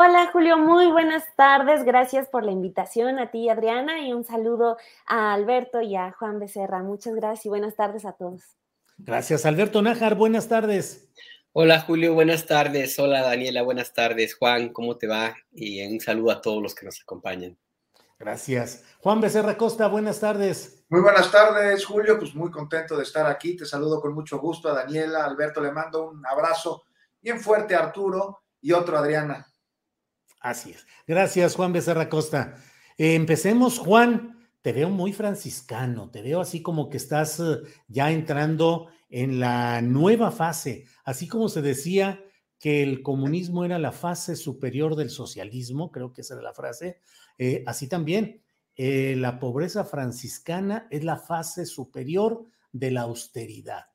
Hola Julio, muy buenas tardes. Gracias por la invitación a ti, Adriana, y un saludo a Alberto y a Juan Becerra. Muchas gracias y buenas tardes a todos. Gracias, Alberto Nájar. Buenas tardes. Hola Julio, buenas tardes. Hola Daniela, buenas tardes. Juan, ¿cómo te va? Y un saludo a todos los que nos acompañan. Gracias. Juan Becerra Costa, buenas tardes. Muy buenas tardes, Julio. Pues muy contento de estar aquí. Te saludo con mucho gusto a Daniela, Alberto, le mando un abrazo bien fuerte a Arturo y otro a Adriana. Así es. Gracias, Juan Becerra Costa. Eh, empecemos, Juan. Te veo muy franciscano, te veo así como que estás eh, ya entrando en la nueva fase, así como se decía que el comunismo era la fase superior del socialismo, creo que esa era la frase, eh, así también la pobreza franciscana es la fase superior de la austeridad.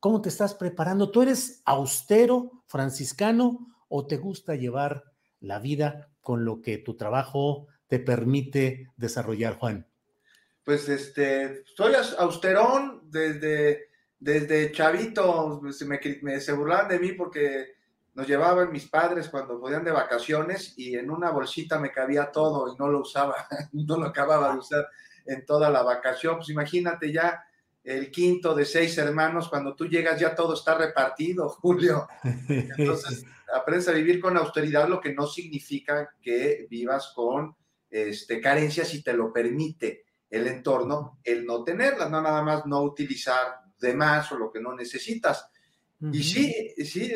¿Cómo te estás preparando? ¿Tú eres austero franciscano o te gusta llevar la vida con lo que tu trabajo te permite desarrollar, Juan? Pues este, soy austerón desde, desde chavito, se, me, se burlaban de mí porque nos llevaban mis padres cuando podían de vacaciones y en una bolsita me cabía todo y no lo usaba, no lo acababa de usar en toda la vacación. Pues imagínate ya el quinto de seis hermanos, cuando tú llegas ya todo está repartido, Julio. Entonces, aprendes a vivir con austeridad, lo que no significa que vivas con este, carencias si te lo permite el entorno, el no tenerlas, no nada más no utilizar de más o lo que no necesitas. Y sí, sí,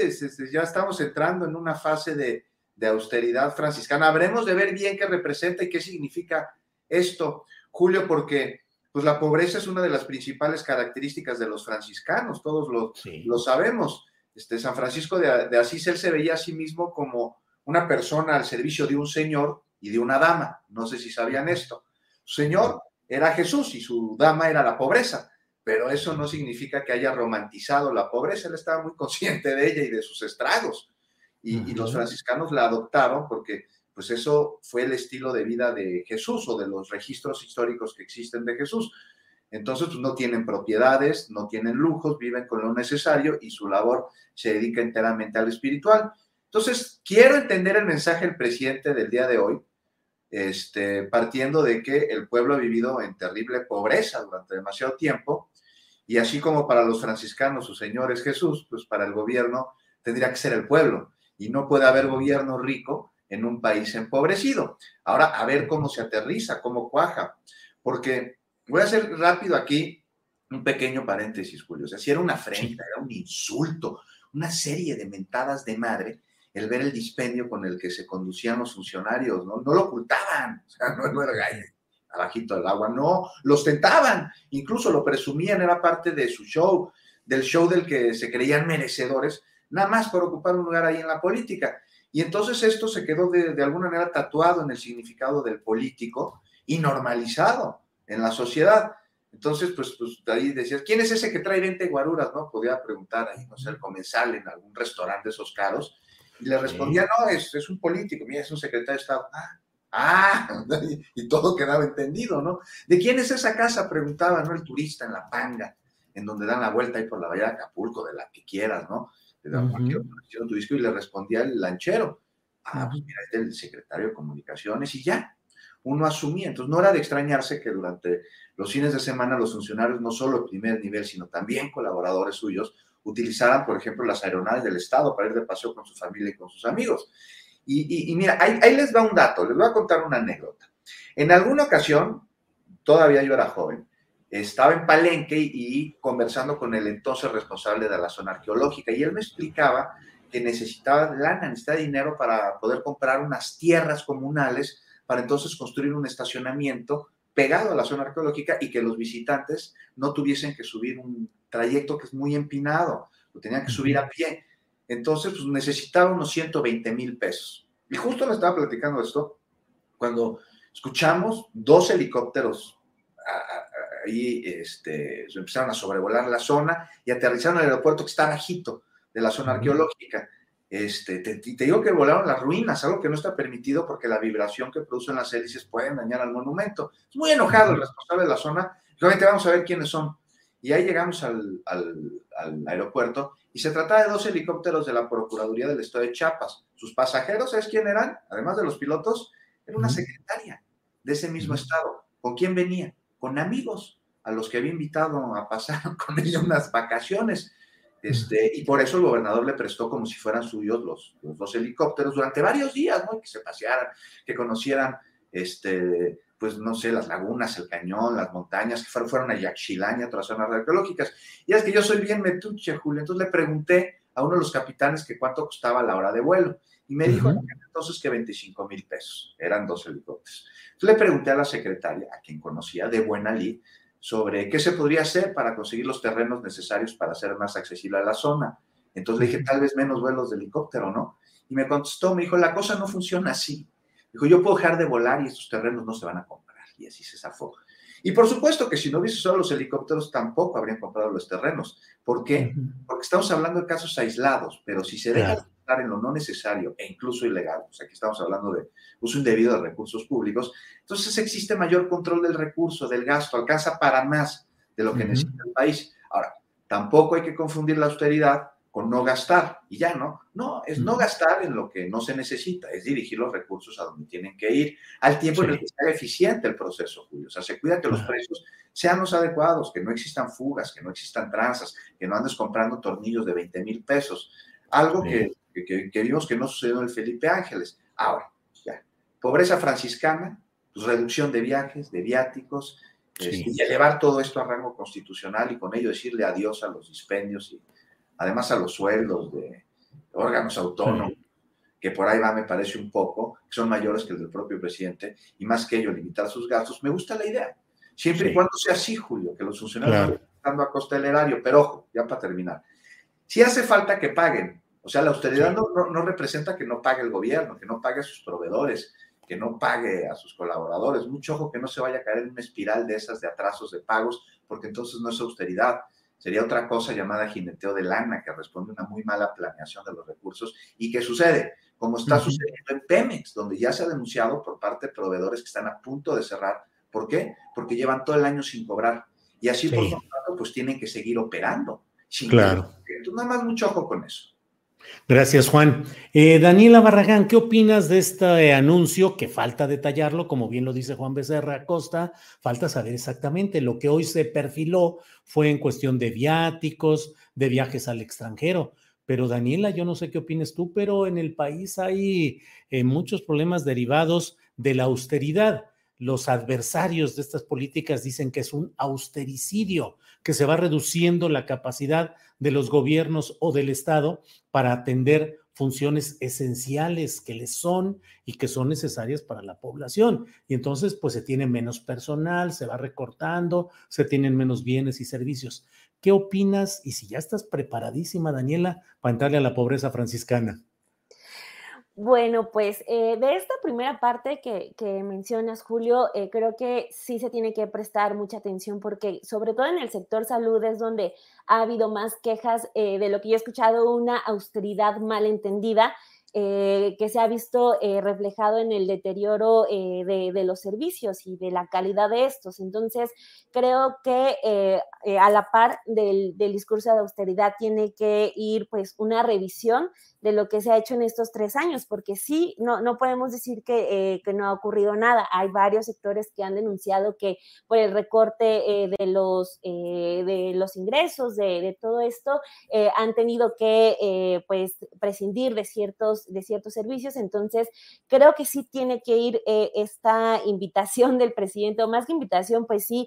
ya estamos entrando en una fase de, de austeridad franciscana. Habremos de ver bien qué representa y qué significa esto, Julio, porque pues la pobreza es una de las principales características de los franciscanos, todos lo, lo sabemos. Este, San Francisco de, de, Asís, él se veía a sí mismo como una persona al servicio de un señor y de una dama. No sé si sabían esto. Su señor era Jesús y su dama era la pobreza, pero eso no significa que haya romantizado la pobreza. Él estaba muy consciente de ella y de sus estragos. Y, y los franciscanos la adoptaron porque pues eso fue el estilo de vida de Jesús o de los registros históricos que existen de Jesús. Entonces, pues, no tienen propiedades, no tienen lujos, viven con lo necesario y su labor se dedica enteramente al espiritual. Entonces, quiero entender el mensaje del presidente del día de hoy, este, partiendo de que el pueblo ha vivido en terrible pobreza durante demasiado tiempo, y así como para los franciscanos su Señor es Jesús, pues para el gobierno tendría que ser el pueblo, y no puede haber gobierno rico en un país empobrecido. Ahora, a ver cómo se aterriza, cómo cuaja, porque voy a hacer rápido aquí un pequeño paréntesis, Julio. O sea, si era una afrenta, era un insulto, una serie de mentadas de madre el ver el dispendio con el que se conducían los funcionarios, ¿no? No lo ocultaban, o sea, no, no era abajito del agua, no, los tentaban, incluso lo presumían, era parte de su show, del show del que se creían merecedores, nada más por ocupar un lugar ahí en la política. Y entonces esto se quedó de, alguna manera tatuado en el significado del político y normalizado en la sociedad. Entonces, pues, pues ahí decías, ¿quién es ese que trae 20 guaruras? ¿No? Podía preguntar ahí, no sé, el comensal en algún restaurante de esos caros. Y le respondía, no, es, es un político, mira, es un secretario de Estado. Ah, ah, y todo quedaba entendido, ¿no? ¿De quién es esa casa? Preguntaba, ¿no? El turista en La Panga, en donde dan la vuelta ahí por la bahía de Acapulco, de la que quieras, ¿no? Tu disco y le respondía el lanchero. Ah, pues mira, es el secretario de comunicaciones y ya. Uno asumía. Entonces no era de extrañarse que durante los fines de semana los funcionarios, no solo de primer nivel, sino también colaboradores suyos, utilizaran, por ejemplo, las aeronaves del Estado para ir de paseo con su familia y con sus amigos. Y, mira, ahí, ahí, les va un dato, les voy a contar una anécdota. En alguna ocasión, todavía yo era joven, estaba en Palenque y conversando con el entonces responsable de la zona arqueológica y él me explicaba que necesitaba lana, necesitaba dinero para poder comprar unas tierras comunales para entonces construir un estacionamiento pegado a la zona arqueológica y que los visitantes no tuviesen que subir un trayecto que es muy empinado, lo tenían que subir a pie. Entonces, pues necesitaba unos 120 mil pesos. Y justo me estaba platicando esto cuando escuchamos dos helicópteros ahí este, empezaron a sobrevolar la zona y aterrizaron en el aeropuerto que está bajito de la zona arqueológica. Este, te, te, digo que volaron las ruinas, algo que no está permitido porque la vibración que producen las hélices puede dañar al monumento. Es muy enojado el responsable de la zona. Realmente vamos a ver quiénes son. Y ahí llegamos al, al, aeropuerto y se trataba de dos helicópteros de la Procuraduría del Estado de Chiapas. Sus pasajeros, ¿sabes quién eran? Además de los pilotos, era una secretaria de ese mismo estado. ¿Con quién venía? Con amigos a los que había invitado a pasar con ella unas vacaciones. Este, y por eso el gobernador le prestó como si fueran suyos los, los dos helicópteros durante varios días, ¿no? Que se pasearan, que conocieran, este, pues no sé, las lagunas, el cañón, las montañas, que fueron, a Yaxchilán y a otras zonas arqueológicas. Y es que yo soy bien metuche, Julio, entonces le pregunté a uno de los capitanes que cuánto costaba la hora de vuelo. Y me dijo entonces que 25 mil pesos, eran dos helicópteros. Entonces le pregunté a la secretaria, a quien conocía de buena lid, sobre qué se podría hacer para conseguir los terrenos necesarios para hacer más accesible a la zona. Entonces le dije, tal vez menos vuelos de helicóptero, ¿no? Y me contestó, me dijo, la cosa no funciona así. Dijo, yo puedo dejar de volar y estos terrenos no se van a comprar. Y así se zafó. Y por supuesto que si no hubiese solo los helicópteros, tampoco habrían comprado los terrenos. ¿Por qué? Porque estamos hablando de casos aislados, pero si se deja de estar en lo no necesario e incluso ilegal, pues aquí estamos hablando de uso indebido de recursos públicos, entonces existe mayor control del recurso, del gasto, alcanza para más de lo que necesita el país. Ahora, tampoco hay que confundir la austeridad con no gastar y ya, ¿no? No, es no gastar en lo que no se necesita, es dirigir los recursos a donde tienen que ir, al tiempo en el que sea eficiente el proceso, Julio. O sea, se cuida que los precios sean los adecuados, que no existan fugas, que no existan tranzas, que no andes comprando tornillos de 20 mil pesos. Algo que, que, vimos que no sucedió en el Felipe Ángeles. Ahora, ya, pobreza franciscana, pues reducción de viajes, de viáticos, este, y elevar todo esto a rango constitucional y con ello decirle adiós a los dispendios y además a los sueldos de órganos autónomos, que por ahí va, me parece un poco, que son mayores que el del propio presidente, y más que ello, limitar sus gastos, me gusta la idea. Siempre y cuando sea así, Julio, que los funcionarios estén dando a costa del erario, pero ojo, ya para terminar, si hace falta que paguen, o sea, la austeridad no, no, representa que no pague el gobierno, que no pague a sus proveedores, que no pague a sus colaboradores. Mucho ojo que no se vaya a caer en una espiral de esas de atrasos de pagos, porque entonces no es austeridad, sería otra cosa llamada jineteo de lana, que responde a una muy mala planeación de los recursos. ¿Y qué sucede? Como está sucediendo en Pemex, donde ya se ha denunciado por parte de proveedores que están a punto de cerrar. ¿Por qué? Porque llevan todo el año sin cobrar. Y así, por lo tanto, pues tienen que seguir operando. claro. Entonces, nada más mucho ojo con eso. Gracias, Juan. Eh, Daniela Barragán, ¿qué opinas de este anuncio que falta detallarlo? Como bien lo dice Juan Becerra Costa, falta saber exactamente. Lo que hoy se perfiló fue en cuestión de viáticos, de viajes al extranjero. Pero Daniela, yo no sé qué opinas tú, pero en el país hay eh, muchos problemas derivados de la austeridad los adversarios de estas políticas dicen que es un austericidio, que se va reduciendo la capacidad de los gobiernos o del Estado para atender funciones esenciales que les son y que son necesarias para la población. Y entonces, pues se tiene menos personal, se va recortando, se tienen menos bienes y servicios. ¿Qué opinas? Y si ya estás preparadísima, Daniela, para entrarle a la pobreza franciscana. Bueno, pues eh, de esta primera parte que, mencionas, Julio, eh, creo que sí se tiene que prestar mucha atención porque sobre todo en el sector salud es donde ha habido más quejas eh, de lo que yo he escuchado, una austeridad mal entendida eh, que se ha visto eh, reflejado en el deterioro de, los servicios y de la calidad de estos. Entonces, creo que a la par del, discurso de austeridad tiene que ir pues una revisión de lo que se ha hecho en estos tres años, porque sí, no, no podemos decir que, eh, que no ha ocurrido nada. Hay varios sectores que han denunciado que por el recorte eh, de, los, eh, de los ingresos, de, de todo esto, han tenido que pues prescindir de ciertos, de ciertos servicios. Entonces, creo que sí tiene que ir esta invitación del presidente, o más que invitación, pues sí,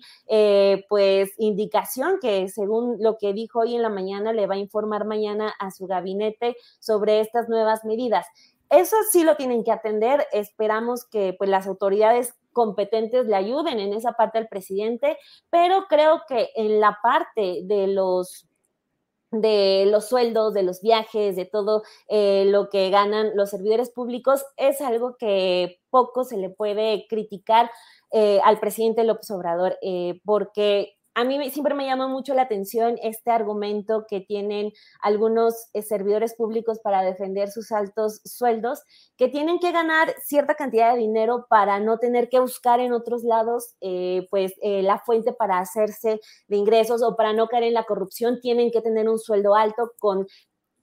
pues indicación que según lo que dijo hoy en la mañana, le va a informar mañana a su gabinete sobre estas nuevas medidas. Eso sí lo tienen que atender. Esperamos que pues, las autoridades competentes le ayuden en esa parte al presidente, pero creo que en la parte de los de los sueldos, de los viajes, de todo eh, lo que ganan los servidores públicos, es algo que poco se le puede criticar eh, al presidente López Obrador, eh, porque a mí siempre me llama mucho la atención este argumento que tienen algunos eh, servidores públicos para defender sus altos sueldos, que tienen que ganar cierta cantidad de dinero para no tener que buscar en otros lados, eh, pues, eh, la fuente para hacerse de ingresos o para no caer en la corrupción, tienen que tener un sueldo alto con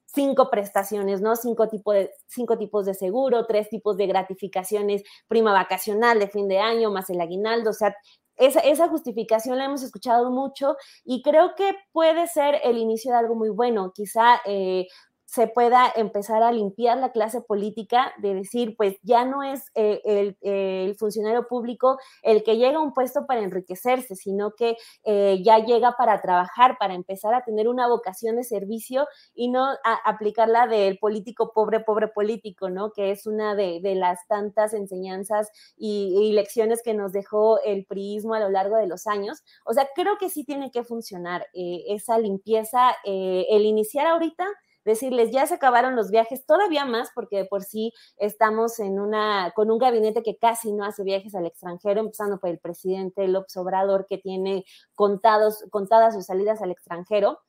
cinco prestaciones, ¿no? Cinco, tipo de, cinco tipos de seguro, tres tipos de gratificaciones, prima vacacional de fin de año, más el aguinaldo, o sea, esa, justificación la hemos escuchado mucho y creo que puede ser el inicio de algo muy bueno. Quizá eh, se pueda empezar a limpiar la clase política de decir, pues ya no es eh, el, funcionario público el que llega a un puesto para enriquecerse, sino que eh, ya llega para trabajar, para empezar a tener una vocación de servicio y no a aplicar la del político pobre, pobre político, ¿no? Que es una de, las tantas enseñanzas y, lecciones que nos dejó el priismo a lo largo de los años. O sea, creo que sí tiene que funcionar eh, esa limpieza, el iniciar ahorita decirles, ya se acabaron los viajes, todavía más, porque de por sí estamos en una, con un gabinete que casi no hace viajes al extranjero, empezando por el presidente López Obrador, que tiene contados, contadas sus salidas al extranjero.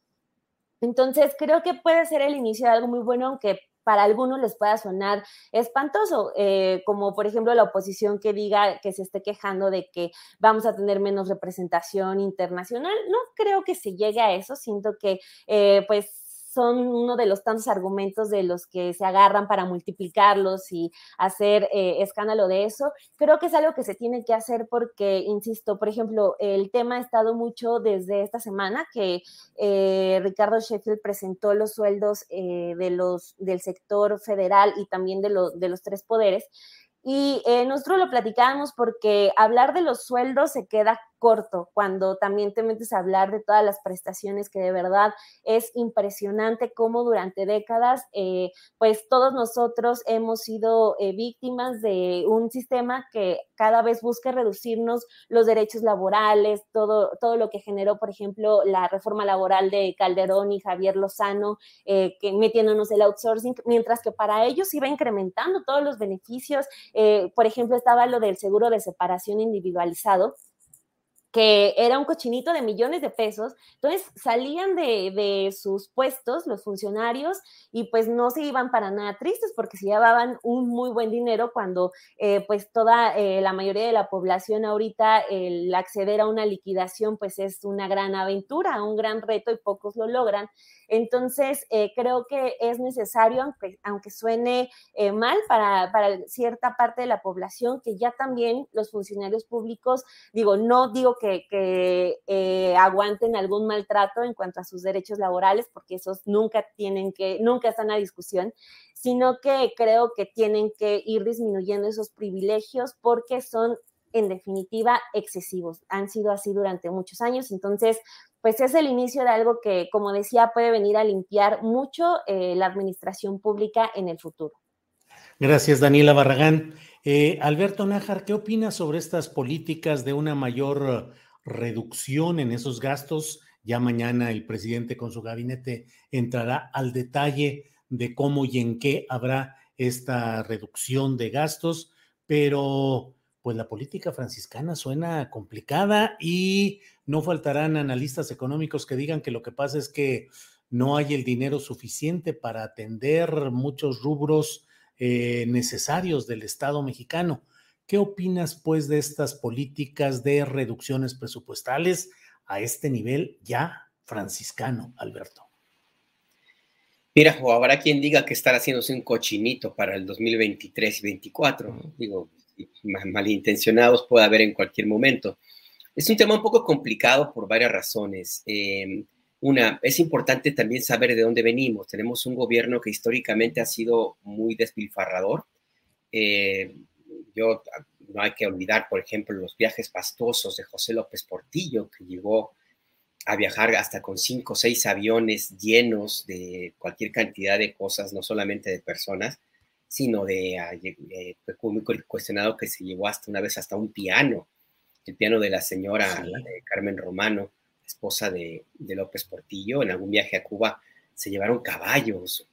Entonces, creo que puede ser el inicio de algo muy bueno, aunque para algunos les pueda sonar espantoso, eh, como por ejemplo la oposición que diga que se esté quejando de que vamos a tener menos representación internacional. No creo que se llegue a eso, siento que eh, pues son uno de los tantos argumentos de los que se agarran para multiplicarlos y hacer eh, escándalo de eso. Creo que es algo que se tiene que hacer porque, insisto, por ejemplo, el tema ha estado mucho desde esta semana que eh, Ricardo Sheffield presentó los sueldos eh, de los, del sector federal y también de, de los tres poderes. Y nosotros lo platicábamos porque hablar de los sueldos se queda corto, cuando también te metes a hablar de todas las prestaciones que de verdad es impresionante cómo durante décadas, eh, pues todos nosotros hemos sido eh, víctimas de un sistema que cada vez busca reducirnos los derechos laborales, todo, todo lo que generó, por ejemplo, la reforma laboral de Calderón y Javier Lozano, eh, que metiéndonos el outsourcing, mientras que para ellos iba incrementando todos los beneficios. por ejemplo, estaba lo del seguro de separación individualizado, que era un cochinito de millones de pesos. Entonces salían de, sus puestos los funcionarios y pues no se iban para nada tristes porque se llevaban un muy buen dinero cuando eh, pues toda eh, la mayoría de la población ahorita el acceder a una liquidación pues es una gran aventura, un gran reto y pocos lo logran. Entonces, eh, creo que es necesario, aunque, aunque suene mal para, cierta parte de la población, que ya también los funcionarios públicos, digo, no digo que, eh, aguanten algún maltrato en cuanto a sus derechos laborales, porque esos nunca tienen que, nunca están a discusión, sino que creo que tienen que ir disminuyendo esos privilegios porque son en definitiva excesivos. Han sido así durante muchos años. Entonces, pues es el inicio de algo que, como decía, puede venir a limpiar mucho eh, la administración pública en el futuro. Gracias, Daniela Barragán. Eh, Alberto Nájar, ¿qué opinas sobre estas políticas de una mayor reducción en esos gastos? Ya mañana el presidente con su gabinete entrará al detalle de cómo y en qué habrá esta reducción de gastos, pero pues la política franciscana suena complicada y no faltarán analistas económicos que digan que lo que pasa es que no hay el dinero suficiente para atender muchos rubros eh, necesarios del Estado mexicano. ¿Qué opinas, pues, de estas políticas de reducciones presupuestales a este nivel ya franciscano, Alberto? Mira, o habrá quien diga que estar haciéndose un cochinito para el 2023 y 2024. Digo, malintencionados puede haber en cualquier momento. Es un tema un poco complicado por varias razones. Em, una, es importante también saber de dónde venimos. Tenemos un gobierno que históricamente ha sido muy despilfarrador. Eh, yo, no hay que olvidar, por ejemplo, los viajes pastosos de José López Portillo, que llegó a viajar hasta con cinco o seis aviones llenos de cualquier cantidad de cosas, no solamente de personas, sino de, eh, fue muy cuestionado que se llevó hasta una vez hasta un piano, el piano de la señora Carmen Romano esposa de, López Portillo, en algún viaje a Cuba se llevaron caballos.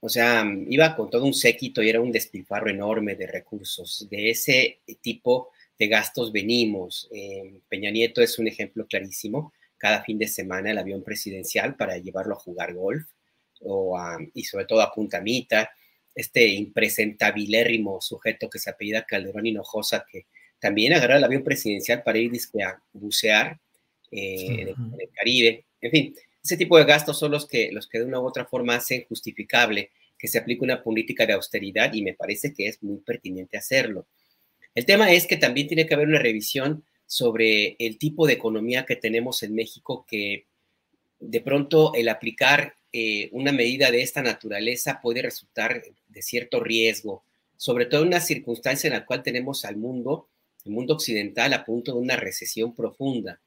O sea, iba con todo un séquito y era un despilfarro enorme de recursos. De ese tipo de gastos venimos. Eh, Peña Nieto es un ejemplo clarísimo. Cada fin de semana el avión presidencial para llevarlo a jugar golf o y sobre todo a Puntamita. Este impresentabilérrimo sujeto que se apellida Calderón Hinojosa, que también agarró el avión presidencial para ir a bucear eh, en, el, Caribe. En fin, ese tipo de gastos son los que, los que de una u otra forma hacen justificable que se aplique una política de austeridad y me parece que es muy pertinente hacerlo. El tema es que también tiene que haber una revisión sobre el tipo de economía que tenemos en México que de pronto el aplicar eh, una medida de esta naturaleza puede resultar de cierto riesgo, sobre todo en una circunstancia en la cual tenemos al mundo, el mundo occidental, a punto de una recesión profunda.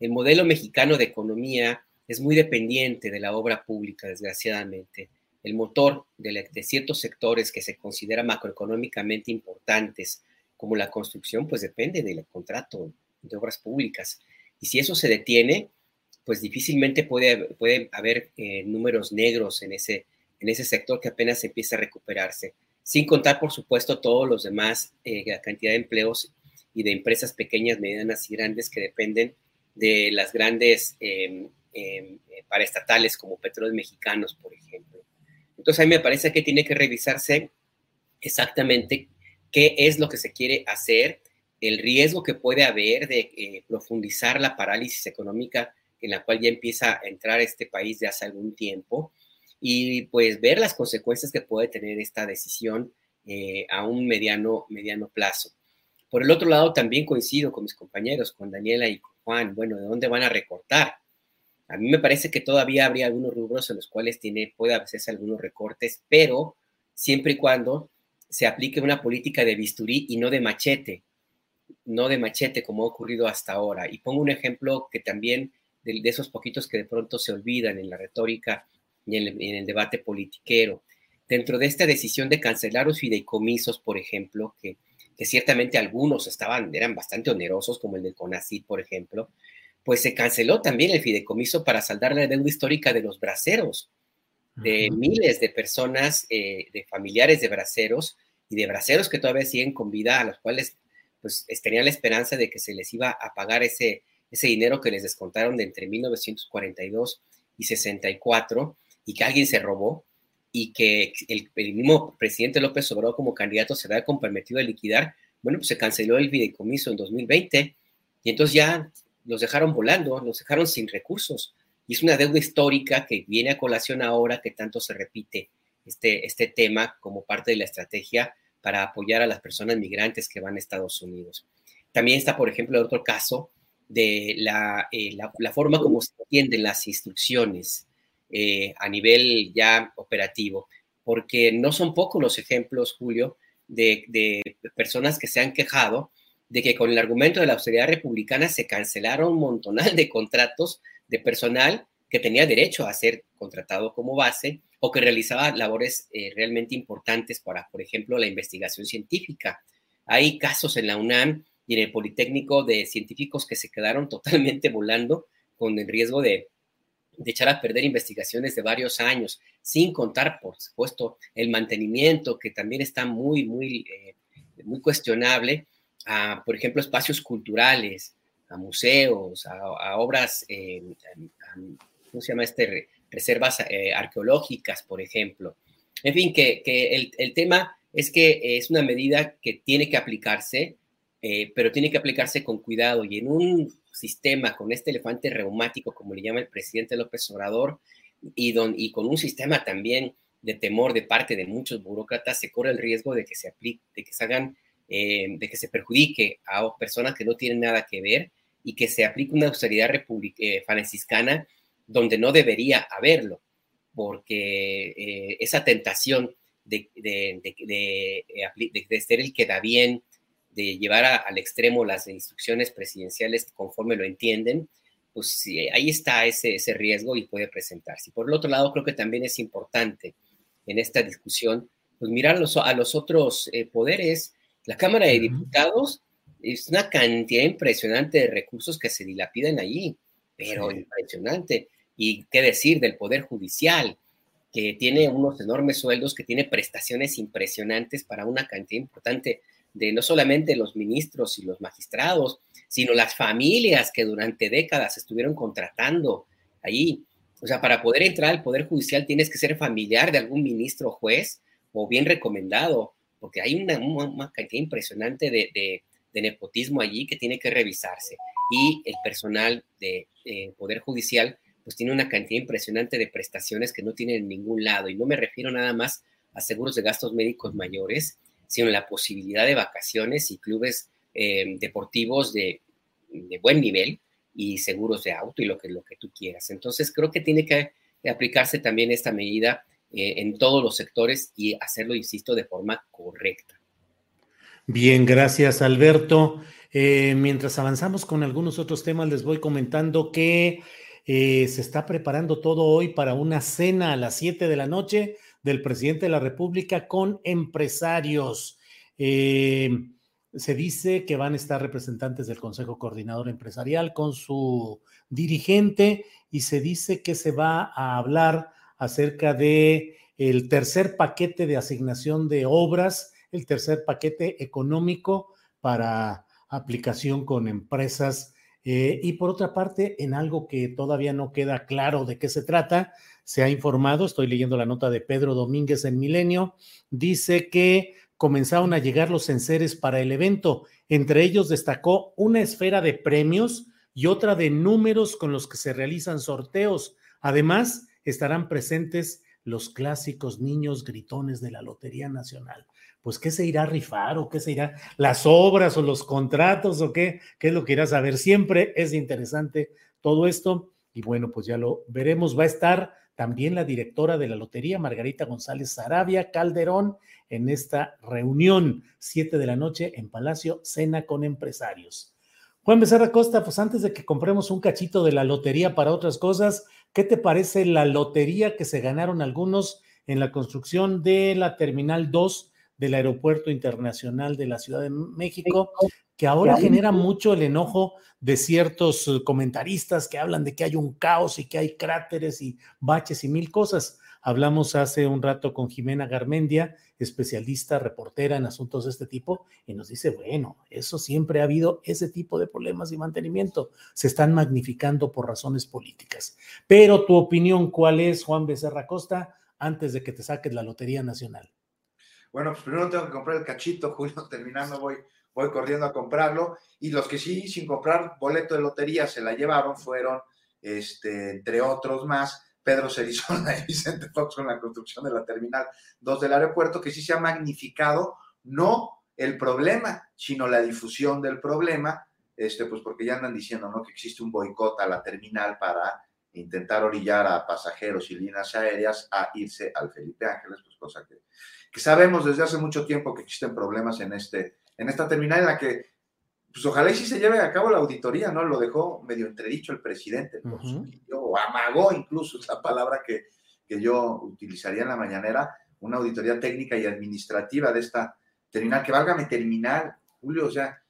El modelo mexicano de economía es muy dependiente de la obra pública, desgraciadamente. El motor de, ciertos sectores que se consideran macroeconómicamente importantes, como la construcción, pues depende del contrato de obras públicas. Y si eso se detiene, pues difícilmente puede, puede haber eh, números negros en ese, en ese sector que apenas empieza a recuperarse. Sin contar, por supuesto, todos los demás, eh, la cantidad de empleos y de empresas pequeñas, medianas y grandes que dependen de las grandes eh, eh, paraestatales como Petróleos Mexicanos, por ejemplo. Entonces a mí me parece que tiene que revisarse exactamente qué es lo que se quiere hacer, el riesgo que puede haber de eh, profundizar la parálisis económica en la cual ya empieza a entrar este país de hace algún tiempo y pues ver las consecuencias que puede tener esta decisión a un mediano, mediano plazo. Por el otro lado, también coincido con mis compañeros, con Daniela y Juan, bueno, ¿de dónde van a recortar? A mí me parece que todavía habría algunos rubros en los cuales tiene, puede hacerse algunos recortes, pero siempre y cuando se aplique una política de bisturí y no de machete, no de machete como ha ocurrido hasta ahora. Y pongo un ejemplo que también de, esos poquitos que de pronto se olvidan en la retórica y en el, en el debate politiquero. Dentro de esta decisión de cancelar los fideicomisos, por ejemplo, que que ciertamente algunos estaban, eran bastante onerosos, como el de CONACID, por ejemplo, pues se canceló también el fideicomiso para saldar la deuda histórica de los braceros, de miles de personas, eh, de familiares de braceros y de braceros que todavía siguen con vida, a los cuales pues tenían la esperanza de que se les iba a pagar ese, ese dinero que les descontaron de entre 1942 y 64 y que alguien se robó y que el, mismo presidente López Obrador como candidato se había comprometido a liquidar, bueno, pues se canceló el fideicomiso en 2020 y entonces ya los dejaron volando, los dejaron sin recursos. Y es una deuda histórica que viene a colación ahora que tanto se repite este, este tema como parte de la estrategia para apoyar a las personas migrantes que van a Estados Unidos. También está, por ejemplo, el otro caso de la, eh, la, la forma como se entienden las instrucciones eh, a nivel ya operativo, porque no son pocos los ejemplos, Julio, de, personas que se han quejado de que con el argumento de la austeridad republicana se cancelaron un montonal de contratos de personal que tenía derecho a ser contratado como base o que realizaba labores eh, realmente importantes para, por ejemplo, la investigación científica. Hay casos en la UNAM y en el Politécnico de científicos que se quedaron totalmente volando con el riesgo de de echar a perder investigaciones de varios años, sin contar, por supuesto, el mantenimiento, que también está muy, muy, eh, muy cuestionable, a, por ejemplo, espacios culturales, a museos, a, obras, ¿cómo se llama este? Reservas eh, arqueológicas, por ejemplo. En fin, que, el, el, tema es que es una medida que tiene que aplicarse, eh, pero tiene que aplicarse con cuidado y en un sistema con este elefante reumático, como le llama el presidente López Obrador, y, don, y con un sistema también de temor de parte de muchos burócratas, se corre el riesgo de que se aplique, de que se hagan, eh, de que se perjudique a personas que no tienen nada que ver y que se aplique una austeridad eh, franciscana donde no debería haberlo, porque eh, esa tentación de, de, de, ser el que da bien, de llevar al extremo las instrucciones presidenciales conforme lo entienden, pues ahí está ese, ese riesgo y puede presentarse. Por el otro lado, creo que también es importante en esta discusión, pues mirar los, a los otros eh, poderes. La Cámara de Diputados es una cantidad impresionante de recursos que se dilapidan allí, pero impresionante. Y qué decir del Poder Judicial, que tiene unos enormes sueldos, que tiene prestaciones impresionantes para una cantidad importante de no solamente los ministros y los magistrados, sino las familias que durante décadas estuvieron contratando ahí. O sea, para poder entrar al Poder Judicial tienes que ser familiar de algún ministro juez o bien recomendado, porque hay una, una cantidad impresionante de, nepotismo allí que tiene que revisarse. Y el personal de Poder Judicial pues tiene una cantidad impresionante de prestaciones que no tienen en ningún lado. Y no me refiero nada más a seguros de gastos médicos mayores, sino la posibilidad de vacaciones y clubes eh, deportivos de, buen nivel y seguros de auto y lo que, lo que tú quieras. Entonces, creo que tiene que aplicarse también esta medida eh, en todos los sectores y hacerlo, insisto, de forma correcta. Bien, gracias Alberto. Eh, mientras avanzamos con algunos otros temas, les voy comentando que se está preparando todo hoy para una cena a las 7 de la noche del presidente de la República con empresarios. Eh, se dice que van a estar representantes del Consejo Coordinador Empresarial con su dirigente y se dice que se va a hablar acerca de el tercer paquete de asignación de obras, el tercer paquete económico para aplicación con empresas. Eh, y por otra parte, en algo que todavía no queda claro de qué se trata, se ha informado, estoy leyendo la nota de Pedro Domínguez en Milenio, dice que comenzaron a llegar los enseres para el evento. Entre ellos destacó una esfera de premios y otra de números con los que se realizan sorteos. Además, estarán presentes los clásicos niños gritones de la Lotería Nacional. Pues, ¿qué se irá a rifar o qué se irá? ¿Las obras o los contratos o qué? ¿Qué es lo que irás a ver? Siempre es interesante todo esto. Y bueno, pues ya lo veremos. Va a estar también la directora de la lotería, Margarita González Sarabia Calderón, en esta reunión, siete de la noche en Palacio, cena con empresarios. Juan Becerra Costa, pues antes de que compremos un cachito de la lotería para otras cosas, ¿qué te parece la lotería que se ganaron algunos en la construcción de la Terminal 2 del Aeropuerto Internacional de la Ciudad de México, que ahora genera mucho el enojo de ciertos eh, comentaristas que hablan de que hay un caos y que hay cráteres y baches y mil cosas. Hablamos hace un rato con Jimena Garmendia, especialista, reportera en asuntos de este tipo, y nos dice, bueno, eso siempre ha habido ese tipo de problemas y mantenimiento. Se están magnificando por razones políticas. Pero tu opinión, ¿cuál es, Juan Becerra Costa, antes de que te saques la Lotería Nacional? Bueno, pues primero tengo que comprar el cachito, Julio, terminando voy voy corriendo a comprarlo. Y los que sí, sin comprar boleto de lotería, se la llevaron fueron, este, entre otros más, Pedro Cerizona y Vicente Fox con la construcción de la terminal 2 del aeropuerto, que sí se ha magnificado, no el problema, sino la difusión del problema, este, pues porque ya andan diciendo ¿no? que existe un boicot a la terminal para intentar orillar a pasajeros y líneas aéreas a irse al Felipe Ángeles, pues cosa que, que sabemos desde hace mucho tiempo que existen problemas en este en esta terminal en la que, pues ojalá y sí se lleve a cabo la auditoría, ¿no? Lo dejó medio entredicho el presidente, o amagó incluso, es la palabra que, que yo utilizaría en la mañanera, una auditoría técnica y administrativa de esta terminal, que válgame terminal, Julio, o sea,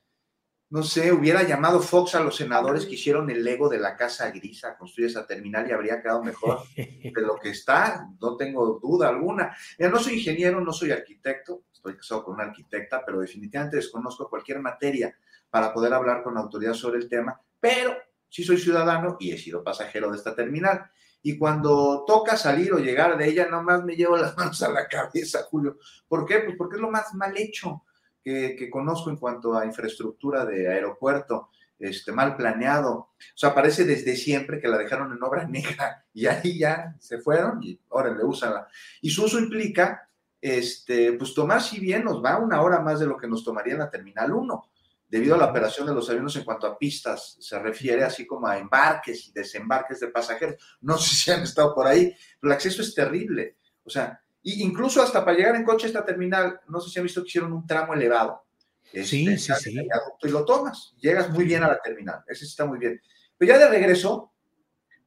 no sé, hubiera llamado Fox a los senadores que hicieron el Lego de la Casa Gris a construir esa terminal y habría quedado mejor de lo que está, no tengo duda alguna. Mira, no soy ingeniero, no soy arquitecto, estoy casado con una arquitecta, pero definitivamente desconozco cualquier materia para poder hablar con autoridad sobre el tema, pero sí soy ciudadano y he sido pasajero de esta terminal. Y cuando toca salir o llegar de ella, nomás me llevo las manos a la cabeza, Julio. ¿Por qué? Pues porque es lo más mal hecho que, que conozco en cuanto a infraestructura de aeropuerto este, mal planeado. O sea, parece desde siempre que la dejaron en obra negra y ahí ya se fueron y ahora le usan la. Y su uso implica, este, pues tomar si bien nos va una hora más de lo que nos tomaría en la Terminal 1, debido a la operación de los aviones en cuanto a pistas se refiere, así como a embarques y desembarques de pasajeros. No sé si han estado por ahí, pero el acceso es terrible. O sea, incluso hasta para llegar en coche a esta terminal, no sé si han visto que hicieron un tramo elevado sí, este, sí, sí. Y lo tomas, llegas muy bien a la terminal, ese está muy bien. Pero ya de regreso,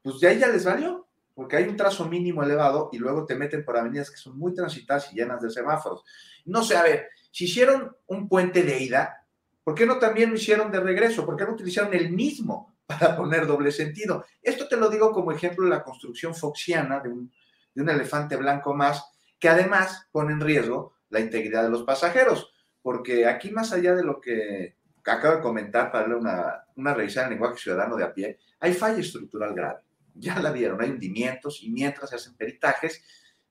pues de ahí ya les valió, porque hay un trazo mínimo elevado y luego te meten por avenidas que son muy transitadas y llenas de semáforos. No sé, a ver, si hicieron un puente de ida, ¿por qué no también lo hicieron de regreso? ¿Por qué no utilizaron el mismo para poner doble sentido? Esto te lo digo como ejemplo de la construcción foxiana de un, de un elefante blanco más, que además pone en riesgo la integridad de los pasajeros porque aquí más allá de lo que acabo de comentar para darle una, una revisada en lenguaje ciudadano de a pie, hay falla estructural grave. Ya la vieron, hay hundimientos y mientras se hacen peritajes,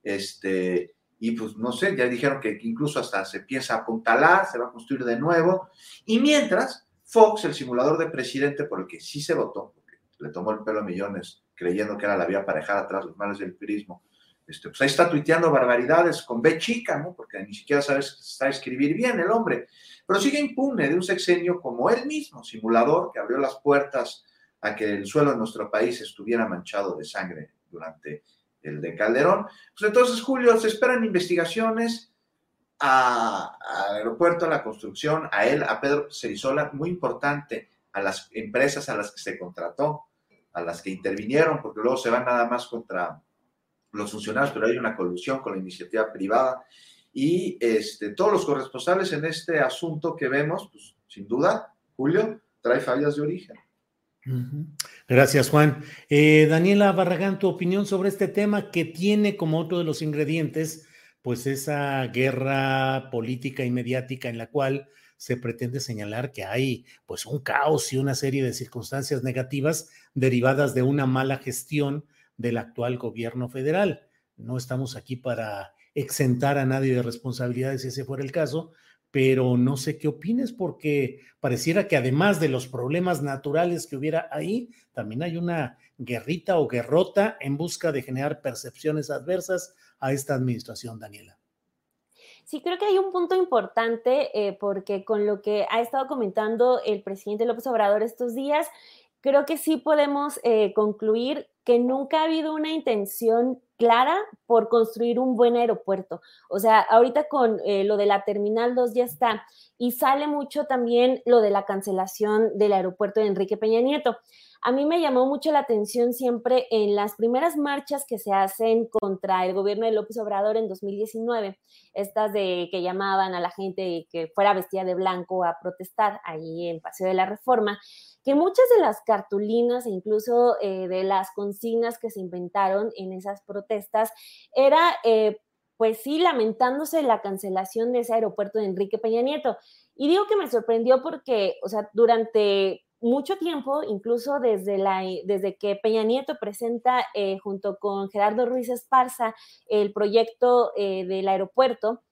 este, y pues no sé, ya dijeron que incluso hasta se piensa apuntalar, se va a construir de nuevo, y mientras Fox, el simulador de presidente por el que sí se votó, porque le tomó el pelo a millones creyendo que era la vía para dejar atrás los males del turismo, este, pues ahí está tuiteando barbaridades con B chica, ¿no? Porque ni siquiera sabes está escribir bien el hombre. Pero sigue impune de un sexenio como él mismo, simulador, que abrió las puertas a que el suelo de nuestro país estuviera manchado de sangre durante el de Calderón. Pues entonces, Julio, se esperan investigaciones al aeropuerto, a la construcción, a él, a Pedro Cerizola, muy importante, a las empresas a las que se contrató, a las que intervinieron, porque luego se van nada más contra los funcionarios, pero hay una colusión con la iniciativa privada. Y este, todos los corresponsales en este asunto que vemos, pues sin duda, Julio, trae fallas de origen. Gracias, Juan. Eh, Daniela Barragán, tu opinión sobre este tema que tiene como otro de los ingredientes, pues esa guerra política y mediática en la cual se pretende señalar que hay pues un caos y una serie de circunstancias negativas derivadas de una mala gestión del actual gobierno federal. No estamos aquí para exentar a nadie de responsabilidades si ese fuera el caso, pero no sé qué opines porque pareciera que además de los problemas naturales que hubiera ahí, también hay una guerrita o guerrota en busca de generar percepciones adversas a esta administración, Daniela. Sí, creo que hay un punto importante eh, porque con lo que ha estado comentando el presidente López Obrador estos días, creo que sí podemos eh, concluir que nunca ha habido una intención clara por construir un buen aeropuerto. O sea, ahorita con eh, lo de la Terminal 2 ya está. Y sale mucho también lo de la cancelación del aeropuerto de Enrique Peña Nieto. A mí me llamó mucho la atención siempre en las primeras marchas que se hacen contra el gobierno de López Obrador en 2019, estas de que llamaban a la gente que fuera vestida de blanco a protestar ahí en Paseo de la Reforma que muchas de las cartulinas e incluso eh, de las consignas que se inventaron en esas protestas era, eh, pues sí, lamentándose la cancelación de ese aeropuerto de Enrique Peña Nieto. Y digo que me sorprendió porque, o sea, durante mucho tiempo, incluso desde, la, desde que Peña Nieto presenta eh, junto con Gerardo Ruiz Esparza el proyecto del aeropuerto,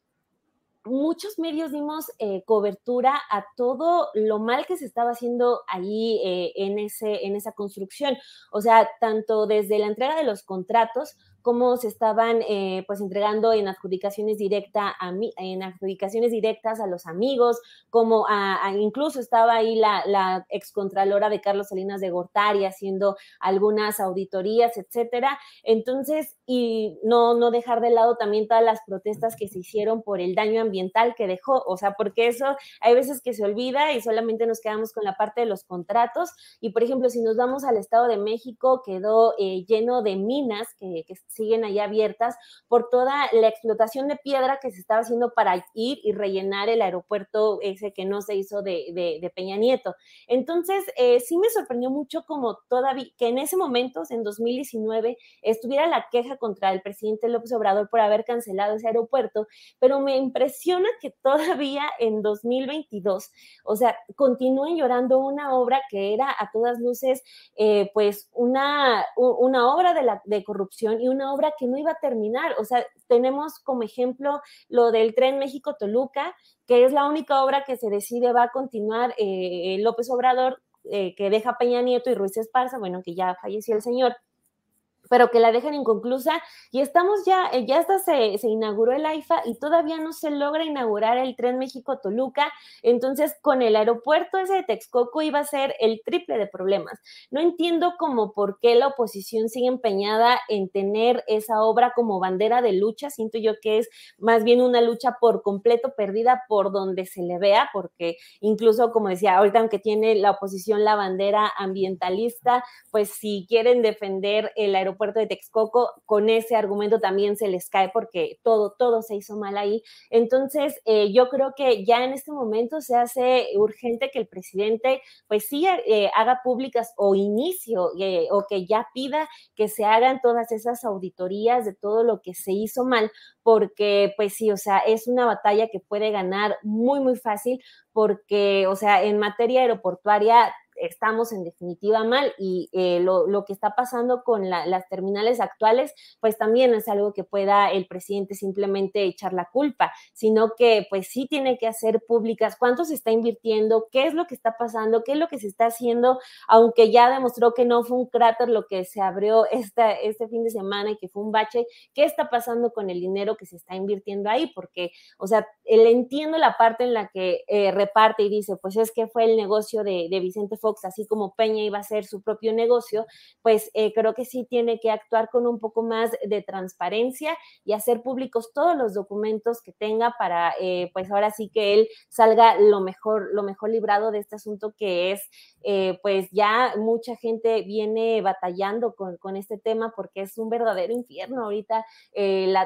muchos medios dimos eh, cobertura a todo lo mal que se estaba haciendo ahí eh, en, ese, en esa construcción. O sea, tanto desde la entrega de los contratos cómo se estaban eh, pues entregando en adjudicaciones directa a en adjudicaciones directas a los amigos, como a, incluso estaba ahí la, la excontralora de Carlos Salinas de Gortari haciendo algunas auditorías, etcétera. Entonces, y no, no dejar de lado también todas las protestas que se hicieron por el daño ambiental que dejó, o sea, porque eso hay veces que se olvida y solamente nos quedamos con la parte de los contratos. Y por ejemplo, si nos vamos al Estado de México, quedó eh, lleno de minas que, que siguen ahí abiertas por toda la explotación de piedra que se estaba haciendo para ir y rellenar el aeropuerto ese que no se hizo de, Peña Nieto. Entonces, eh, sí me sorprendió mucho como todavía, que en ese momento, en 2019, estuviera la queja contra el presidente López Obrador por haber cancelado ese aeropuerto, pero me impresiona que todavía en 2022, o sea, continúen llorando una obra que era a todas luces, eh, pues, una, una obra de, la, de corrupción y una obra que no iba a terminar. O sea, tenemos como ejemplo lo del tren México-Toluca, que es la única obra que se decide va a continuar eh, López Obrador, eh, que deja Peña Nieto y Ruiz Esparza, bueno, que ya falleció el señor pero que la dejan inconclusa y estamos ya, eh, ya hasta se, se, inauguró el AIFA y todavía no se logra inaugurar el tren México-Toluca, entonces con el aeropuerto ese de Texcoco iba a ser el triple de problemas. No entiendo cómo por qué la oposición sigue empeñada en tener esa obra como bandera de lucha, siento yo que es más bien una lucha por completo perdida por donde se le vea, porque incluso como decía, ahorita aunque tiene la oposición la bandera ambientalista, pues si quieren defender el aeropuerto, puerto de Texcoco, con ese argumento también se les cae porque todo, todo se hizo mal ahí. Entonces, eh, yo creo que ya en este momento se hace urgente que el presidente, pues sí, eh, haga públicas o inicio eh, o que ya pida que se hagan todas esas auditorías de todo lo que se hizo mal, porque pues sí, o sea, es una batalla que puede ganar muy, muy fácil porque, o sea, en materia aeroportuaria estamos en definitiva mal y eh, lo, que está pasando con las terminales actuales, pues también es algo que pueda el presidente simplemente echar la culpa, sino que pues sí tiene que hacer públicas cuánto se está invirtiendo, qué es lo que está pasando, qué es lo que se está haciendo, aunque ya demostró que no fue un cráter lo que se abrió esta, este fin de semana y que fue un bache, qué está pasando con el dinero que se está invirtiendo ahí, porque, o sea, él entiendo la parte en la que eh, reparte y dice, pues es que fue el negocio de, de Vicente Fox así como Peña iba a hacer su propio negocio, pues eh, creo que sí tiene que actuar con un poco más de transparencia y hacer públicos todos los documentos que tenga para, eh, pues ahora sí que él salga lo mejor, lo mejor librado de este asunto que es, eh, pues ya mucha gente viene batallando con, con, este tema porque es un verdadero infierno ahorita,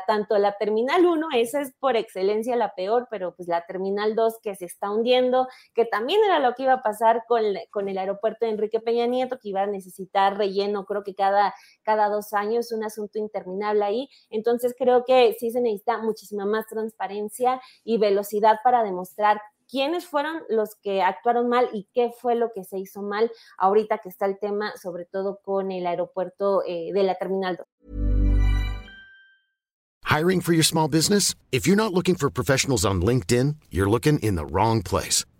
tanto la Terminal 1, esa es por excelencia la peor, pero pues la Terminal 2 que se está hundiendo, que también era lo que iba a pasar con, con el aeropuerto de Enrique Peña Nieto, que iba a necesitar relleno, creo que cada, cada dos años, un asunto interminable ahí. Entonces creo que sí se necesita muchísima más transparencia y velocidad para demostrar quiénes fueron los que actuaron mal y qué fue lo que se hizo mal ahorita que está el tema, sobre todo con el aeropuerto eh, de la Terminal 2. Hiring for your small business? If you're not looking for professionals on LinkedIn, you're looking in the wrong place.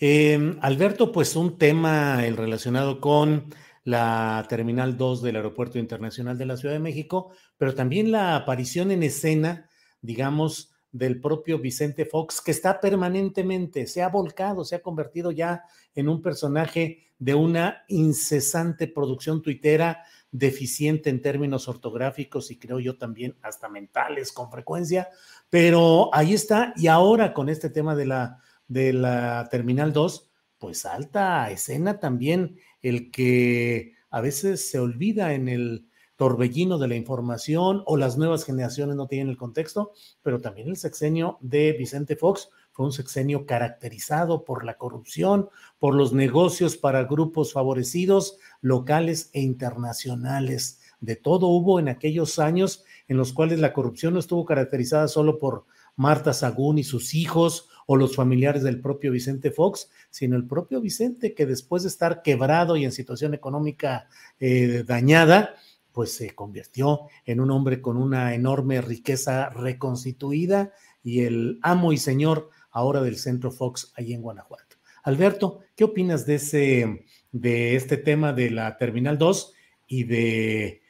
Eh, Alberto, pues un tema el relacionado con la Terminal 2 del Aeropuerto Internacional de la Ciudad de México, pero también la aparición en escena, digamos, del propio Vicente Fox, que está permanentemente, se ha volcado, se ha convertido ya en un personaje de una incesante producción tuitera, deficiente en términos ortográficos y creo yo también hasta mentales con frecuencia, pero ahí está, y ahora con este tema de la de la Terminal 2, pues alta escena también el que a veces se olvida en el torbellino de la información o las nuevas generaciones no tienen el contexto, pero también el sexenio de Vicente Fox fue un sexenio caracterizado por la corrupción, por los negocios para grupos favorecidos locales e internacionales. de todo hubo en aquellos años en los cuales la corrupción no estuvo caracterizada solo por Marta Sagún y sus hijos o los familiares del propio Vicente Fox, sino el propio Vicente que después de estar quebrado y en situación económica eh, dañada, pues se convirtió en un hombre con una enorme riqueza reconstituida y el amo y señor ahora del Centro Fox ahí en Guanajuato. Alberto, ¿qué opinas de ese de este tema de la Terminal 2 y de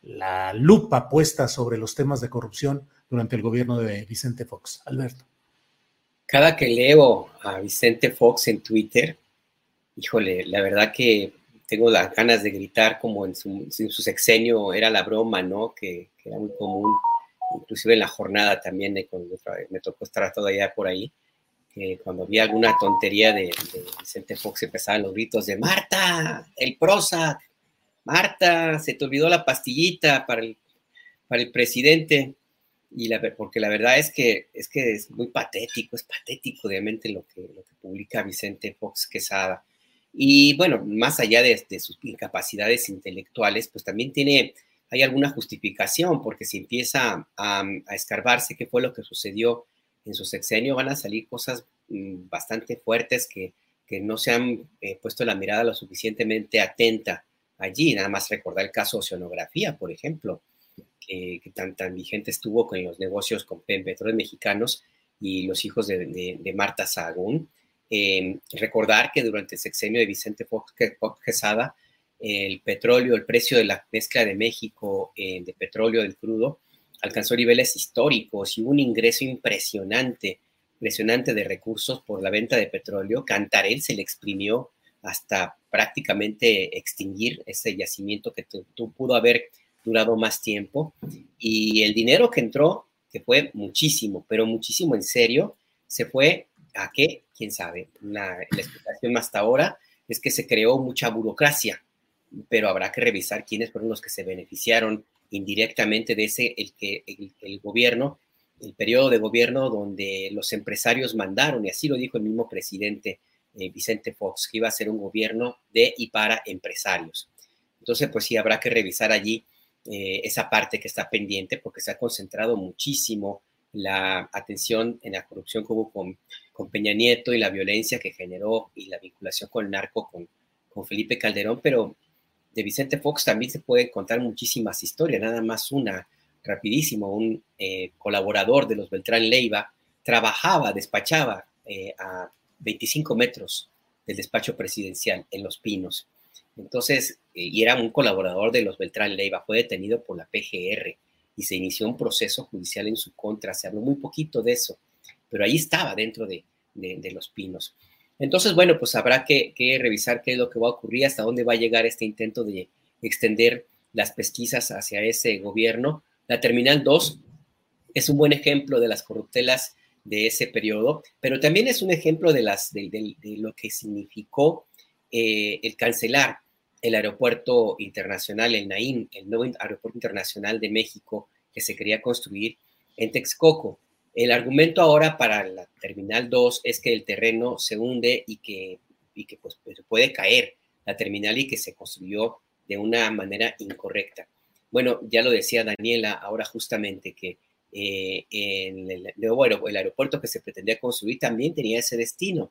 la lupa puesta sobre los temas de corrupción durante el gobierno de Vicente Fox? Alberto. Cada que leo a Vicente Fox en Twitter, híjole, la verdad que tengo las ganas de gritar como en su, sexenio era la broma, ¿no? Que, era muy común, inclusive en la jornada también, me tocó estar todavía por ahí, que cuando había alguna tontería de, Vicente Fox empezaban los gritos de Marta, el Prozac, Marta, se te olvidó la pastillita para el, para el presidente. Y la, porque la verdad es que, es que es muy patético, es patético realmente lo que, lo que publica Vicente Fox Quesada. Y bueno, más allá de, sus incapacidades intelectuales, pues también tiene, hay alguna justificación, porque si empieza a, escarbarse qué fue lo que sucedió en su sexenio, van a salir cosas mm, bastante fuertes que, que no se han eh, puesto la mirada lo suficientemente atenta allí. Nada más recordar el caso Oceanografía, por ejemplo, que, tan, tan vigente estuvo con los negocios con petróleos mexicanos y los hijos de, Marta Sagún Em, recordar que durante el sexenio de Vicente Fox, Quesada, el petróleo, el precio de la mezcla de México eh, de petróleo del crudo alcanzó niveles históricos y un ingreso impresionante, impresionante de recursos por la venta de petróleo. Cantarel se le exprimió hasta prácticamente extinguir ese yacimiento que pudo haber durado más tiempo. Y el dinero que entró, que fue muchísimo, pero muchísimo en serio, se fue ¿A qué? ¿Quién sabe? La, explicación hasta ahora es que se creó mucha burocracia, pero habrá que revisar quiénes fueron los que se beneficiaron indirectamente de ese, el, que, el, gobierno, el periodo de gobierno donde los empresarios mandaron, y así lo dijo el mismo presidente eh, Vicente Fox, que iba a ser un gobierno de y para empresarios. Entonces, pues sí, habrá que revisar allí eh, esa parte que está pendiente porque se ha concentrado muchísimo la atención en la corrupción que hubo con, Peña Nieto y la violencia que generó y la vinculación con el narco con, con Felipe Calderón, pero de Vicente Fox también se pueden contar muchísimas historias, nada más una rapidísimo, un eh, colaborador de los Beltrán Leiva trabajaba, despachaba eh, a 25 metros del despacho presidencial en Los Pinos. Entonces, eh, y era un colaborador de los Beltrán Leiva, fue detenido por la PGR y se inició un proceso judicial en su contra. Se habló muy poquito de eso, pero ahí estaba dentro de, los pinos. Entonces, bueno, pues habrá que, revisar qué es lo que va a ocurrir, hasta dónde va a llegar este intento de extender las pesquisas hacia ese gobierno. La Terminal 2 es un buen ejemplo de las corruptelas de ese periodo, pero también es un ejemplo de, las, de, lo que significó eh, el cancelar el aeropuerto internacional, el Naim, el nuevo aeropuerto internacional de México que se quería construir en Texcoco. El argumento ahora para la Terminal 2 es que el terreno se hunde y que, y que pues, pues, puede caer la terminal y que se construyó de una manera incorrecta. Bueno, ya lo decía Daniela ahora justamente que eh, el aeropuerto que se pretendía construir también tenía ese destino.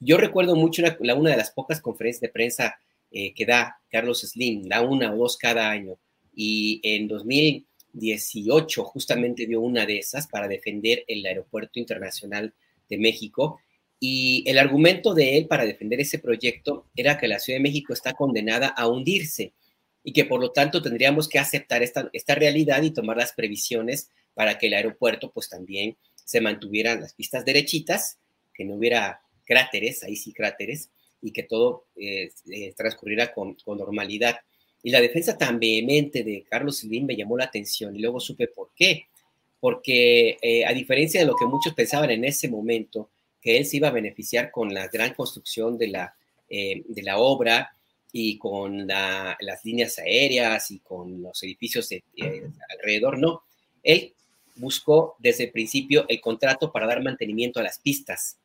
Yo recuerdo mucho la, una de las pocas conferencias de prensa eh, que da Carlos Slim, da una o dos cada año. Y en 2018 justamente dio una de esas para defender el Aeropuerto Internacional de México. Y el argumento de él para defender ese proyecto era que la Ciudad de México está condenada a hundirse y que por lo tanto tendríamos que aceptar esta, esta realidad y tomar las previsiones para que el aeropuerto pues también se mantuvieran las pistas derechitas, que no hubiera cráteres, ahí sí cráteres, y que todo eh, eh, transcurriera con, normalidad. Y la defensa tan vehemente de Carlos Slim me llamó la atención y luego supe por qué. Porque eh, a diferencia de lo que muchos pensaban en ese momento, que él se iba a beneficiar con la gran construcción de la, de la obra y con las líneas aéreas y con los edificios alrededor, no. Él buscó desde el principio el contrato para dar mantenimiento a las pistas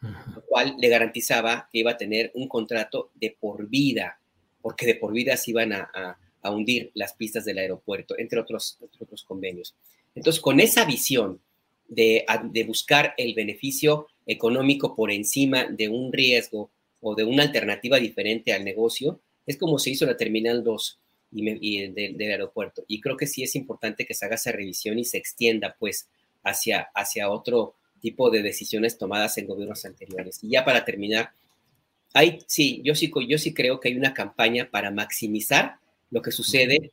lo cual le garantizaba que iba a tener un contrato de por vida, porque de por vida se iban a, a hundir las pistas del aeropuerto, entre otros, otros convenios. Entonces, con esa visión de, de buscar el beneficio económico por encima de un riesgo o de una alternativa diferente al negocio, es como se hizo la Terminal 2 y, del, aeropuerto. Y creo que sí es importante que se haga esa revisión y se extienda pues hacia, hacia otro tipo de decisiones tomadas en gobiernos anteriores. Y ya para terminar, hay, sí, yo sí, yo sí creo que hay una campaña para maximizar lo que sucede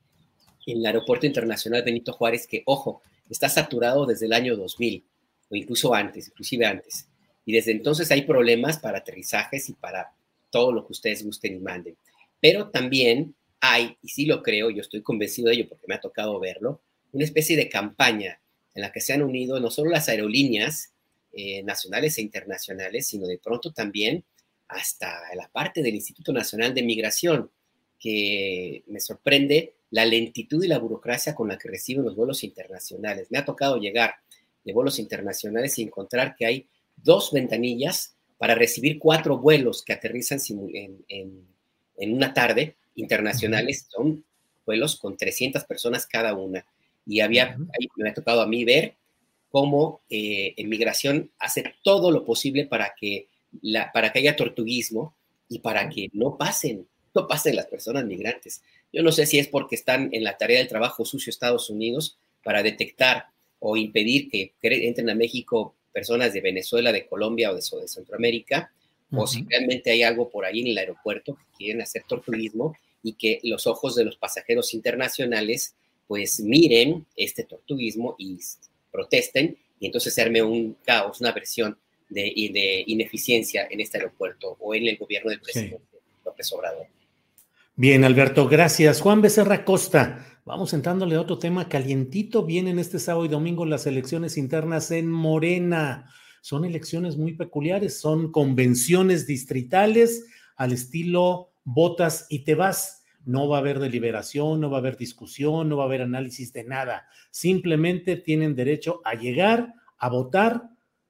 en el Aeropuerto Internacional Benito Juárez, que, ojo, está saturado desde el año 2000 o incluso antes, inclusive antes. Y desde entonces hay problemas para aterrizajes y para todo lo que ustedes gusten y manden. Pero también hay, y sí lo creo, yo estoy convencido de ello porque me ha tocado verlo, una especie de campaña en la que se han unido no solo las aerolíneas eh, nacionales e internacionales, sino de pronto también hasta la parte del Instituto Nacional de Migración, que me sorprende la lentitud y la burocracia con la que reciben los vuelos internacionales. Me ha tocado llegar de vuelos internacionales y encontrar que hay dos ventanillas para recibir cuatro vuelos que aterrizan en, en una tarde internacionales, son vuelos con 300 personas cada una. Y había, me ha tocado a mí ver cómo eh, en migración hace todo lo posible para que, la, para que haya tortuguismo y para que no pasen, no pasen las personas migrantes. Yo no sé si es porque están en la tarea del trabajo sucio Estados Unidos para detectar o impedir que entren a México personas de Venezuela, de Colombia o de, de Centroamérica, o si realmente hay algo por ahí en el aeropuerto que quieren hacer tortuguismo y que los ojos de los pasajeros internacionales pues miren este tortuguismo y protesten y entonces se arme un caos, una versión de, de ineficiencia en este aeropuerto o en el gobierno del presidente López Obrador. Bien, Alberto, gracias. Juan Becerra Costa, vamos entrándole a otro tema calientito. Vienen este sábado y domingo las elecciones internas en Morena son elecciones muy peculiares, son convenciones distritales al estilo votas y te vas. No va a haber deliberación, no va a haber discusión, no va a haber análisis de nada. Simplemente tienen derecho a llegar, a votar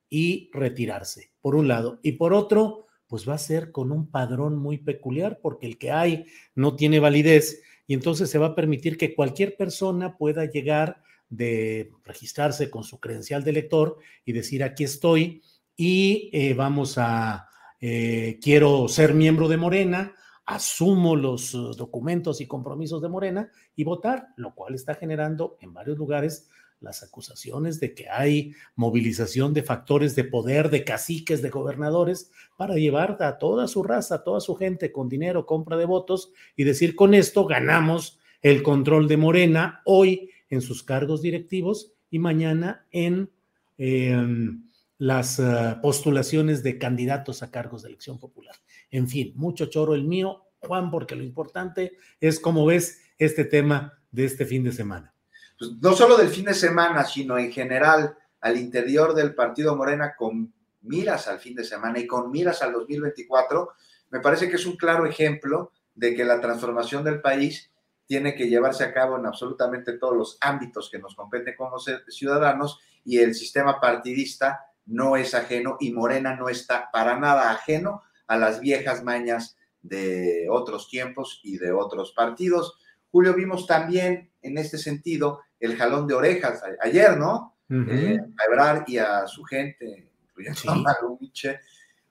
y retirarse, por un lado. Y por otro, pues va a ser con un padrón muy peculiar, porque el que hay no tiene validez y entonces se va a permitir que cualquier persona pueda llegar de registrarse con su credencial de elector y decir aquí estoy y eh, vamos a, eh, quiero ser miembro de Morena, asumo los uh, documentos y compromisos de Morena y votar, lo cual está generando en varios lugares las acusaciones de que hay movilización de factores de poder, de caciques, de gobernadores, para llevar a toda su raza, a toda su gente con dinero, compra de votos y decir con esto ganamos el control de Morena hoy en sus cargos directivos y mañana en em, las eh, postulaciones de candidatos a cargos de elección popular. En fin, mucho choro el mío, Juan, porque lo importante es cómo ves este tema de este fin de semana. Pues no solo del fin de semana, sino en general al interior del partido Morena con miras al fin de semana y con miras al 2024, me parece que es un claro ejemplo de que la transformación del país tiene que llevarse a cabo en absolutamente todos los ámbitos que nos competen como ciudadanos y el sistema partidista no es ajeno y Morena no está para nada ajeno a las viejas mañas de otros tiempos y de otros partidos. Julio, vimos también en este sentido el jalón de orejas ayer, ¿no? Eh, a Ebrar y a su gente, sí.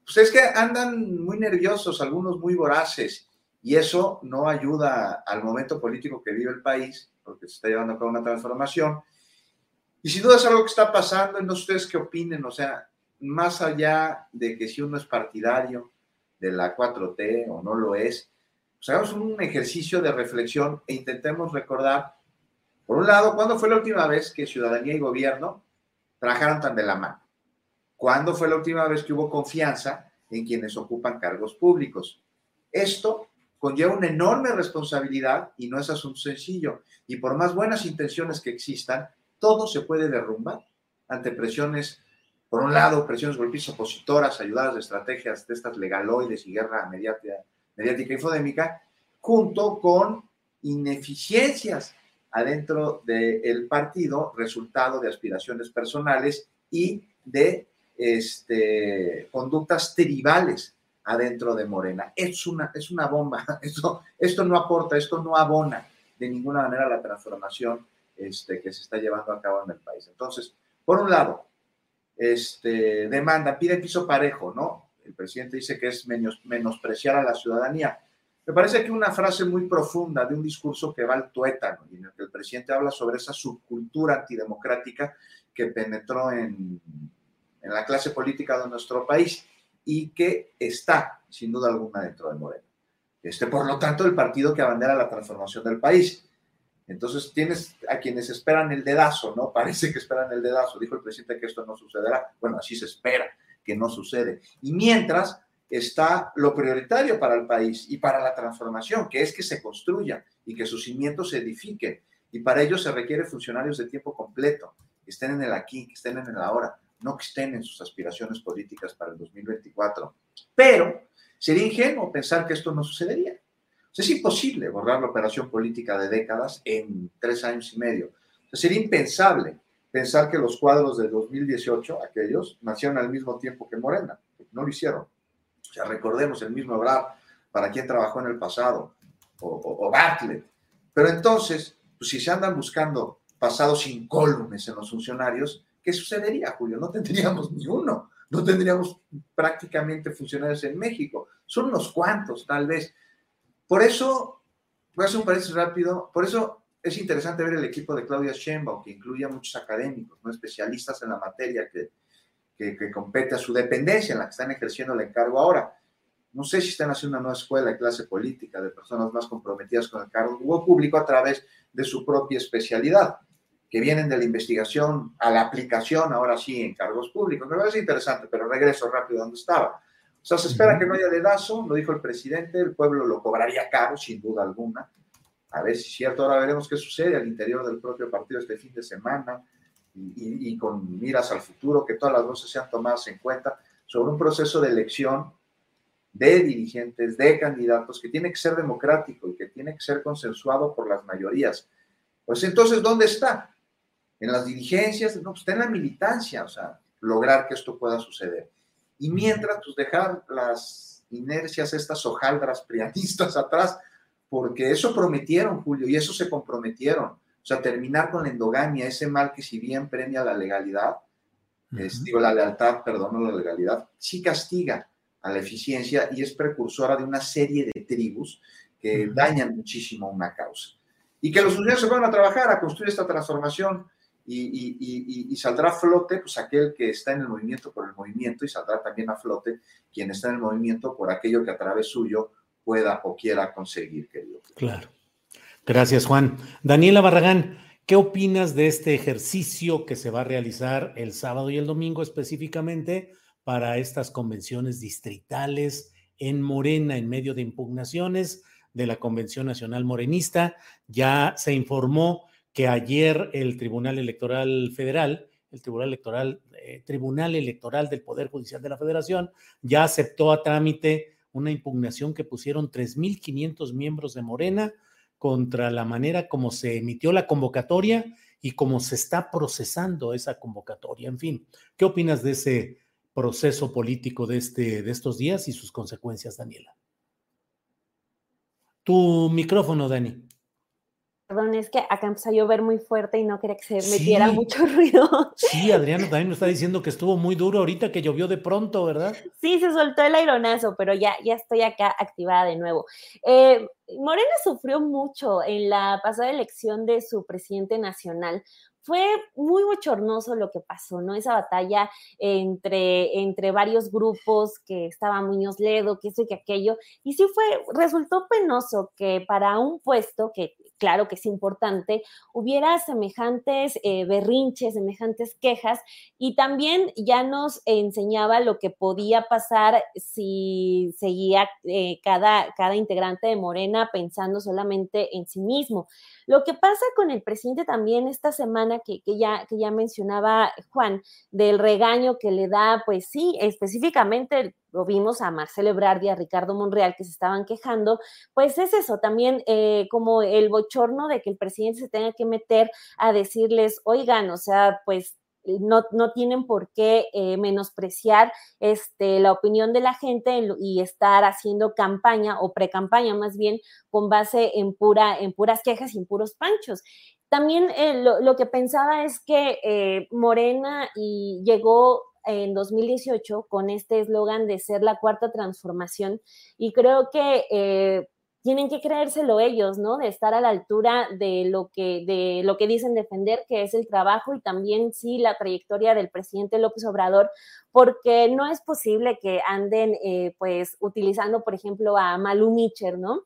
Pues es que andan muy nerviosos, algunos muy voraces y eso no ayuda al momento político que vive el país, porque se está llevando a cabo una transformación. Y sin duda es algo que está pasando, no sé ustedes qué opinen, o sea, más allá de que si uno es partidario de la 4T o no lo es, pues hagamos un ejercicio de reflexión e intentemos recordar, por un lado, ¿cuándo fue la última vez que ciudadanía y gobierno trabajaron tan de la mano? ¿Cuándo fue la última vez que hubo confianza en quienes ocupan cargos públicos? Esto conlleva una enorme responsabilidad y no es asunto sencillo. Y por más buenas intenciones que existan, todo se puede derrumbar ante presiones, por un lado, presiones golpistas opositoras, ayudadas de estrategias de estas legaloides y guerra mediática, mediática infodémica, junto con ineficiencias adentro del partido, resultado de aspiraciones personales y de este, conductas tribales adentro de Morena. Es una, es una bomba. Esto, esto no aporta, esto no abona de ninguna manera la transformación este, que se está llevando a cabo en el país. Entonces, por un lado, este, demanda, pide piso parejo, ¿no? El presidente dice que es menospreciar a la ciudadanía. Me parece que una frase muy profunda de un discurso que va al tuétano y en el que el presidente habla sobre esa subcultura antidemocrática que penetró en, en la clase política de nuestro país y que está, sin duda alguna, dentro de Moreno. Este, por lo tanto, el partido que abandera la transformación del país. Entonces tienes a quienes esperan el dedazo, ¿no? Parece que esperan el dedazo. Dijo el presidente que esto no sucederá. Bueno, así se espera que no sucede. Y mientras está lo prioritario para el país y para la transformación, que es que se construya y que sus cimientos se edifiquen. Y para ello se requiere funcionarios de tiempo completo, que estén en el aquí, que estén en el ahora, no que estén en sus aspiraciones políticas para el 2024. Pero sería ingenuo pensar que esto no sucedería. Es imposible borrar la operación política de décadas en tres años y medio. sería impensable pensar que los cuadros de 2018, aquellos, nacieron al mismo tiempo que Morena. No lo hicieron. O sea, recordemos el mismo Brad, para quien trabajó en el pasado, o, Bartlett. Pero entonces, pues si se andan buscando pasados incólumes en los funcionarios, ¿qué sucedería, Julio? No tendríamos ni uno, no tendríamos prácticamente funcionarios en México. Son unos cuantos, tal vez. Por eso, voy a hacer un paréntesis rápido, por eso es interesante ver el equipo de Claudia Sheinbaum, que incluye a muchos académicos, ¿no? especialistas en la materia que, que, compete a su dependencia, en la que están ejerciendo el encargo ahora. No sé si están haciendo una nueva escuela de clase política de personas más comprometidas con el cargo público a través de su propia especialidad que vienen de la investigación a la aplicación, ahora sí, en cargos públicos. Me parece interesante, pero regreso rápido a donde estaba. O sea, se espera que no haya dedazo, lo dijo el presidente, el pueblo lo cobraría caro, sin duda alguna. A ver si es cierto, ahora veremos qué sucede al interior del propio partido este fin de semana y, y con miras al futuro, que todas las voces sean tomadas en cuenta sobre un proceso de elección de dirigentes, de candidatos, que tiene que ser democrático y que tiene que ser consensuado por las mayorías. Pues entonces, ¿dónde está? en las dirigencias, no, pues está en la militancia, o sea, lograr que esto pueda suceder. Y mientras, pues dejar las inercias, estas hojaldras prianistas atrás, porque eso prometieron, Julio, y eso se comprometieron. O sea, terminar con la endogamia, ese mal que si bien premia la legalidad, digo, la lealtad, perdón, no la legalidad, sí castiga a la eficiencia y es precursora de una serie de tribus que dañan muchísimo una causa. Y que los funcionarios se van a trabajar a construir esta transformación y, saldrá a flote pues aquel que está en el movimiento por el movimiento y saldrá también a flote quien está en el movimiento por aquello que a través suyo pueda o quiera conseguir, querido. Claro. Gracias, Juan. Daniela Barragán, ¿qué opinas de este ejercicio que se va a realizar el sábado y el domingo específicamente para estas convenciones distritales en Morena en medio de impugnaciones de la Convención Nacional Morenista? Ya se informó que ayer el Tribunal Electoral Federal, el Tribunal Electoral, eh, Tribunal Electoral del Poder Judicial de la Federación, ya aceptó a trámite una impugnación que pusieron 3.500 miembros de Morena contra la manera como se emitió la convocatoria y cómo se está procesando esa convocatoria. En fin, ¿qué opinas de ese proceso político de, este, de estos días y sus consecuencias, Daniela? Tu micrófono, Dani. Perdón, es que acá empezó a llover muy fuerte y no quería que se metiera mucho ruido. Sí, Adriano también nos está diciendo que estuvo muy duro ahorita, que llovió de pronto, ¿verdad? Sí, se soltó el aironazo, pero ya, ya estoy acá activada de nuevo. Eh, Morena sufrió mucho en la pasada elección de su presidente nacional fue muy bochornoso lo que pasó, ¿no? Esa batalla entre, entre varios grupos que estaba Muñoz Ledo, que eso y que aquello. Y sí fue, resultó penoso que para un puesto que claro que es importante, hubiera semejantes eh, berrinches, semejantes quejas y también ya nos enseñaba lo que podía pasar si seguía eh, cada, cada integrante de Morena pensando solamente en sí mismo. Lo que pasa con el presidente también esta semana que, ya, que ya mencionaba Juan, del regaño que le da, pues sí, específicamente lo vimos a Marcelo Ebrard y a Ricardo Monreal que se estaban quejando, pues es eso también eh, como el bochorno de que el presidente se tenga que meter a decirles, oigan, o sea, pues no, no, tienen por qué eh, menospreciar este, la opinión de la gente y estar haciendo campaña o pre-campaña más bien con base en, pura, en puras quejas y en puros panchos. También eh, lo, que pensaba es que eh, Morena y llegó en 2018 con este eslogan de ser la cuarta transformación y creo que tienen que creérselo ellos, ¿no? De estar a la altura de lo que, de lo que dicen defender, que es el trabajo y también sí la trayectoria del presidente López Obrador, porque no es posible que anden eh, pues utilizando, por ejemplo, a Malu Mitcher, ¿no?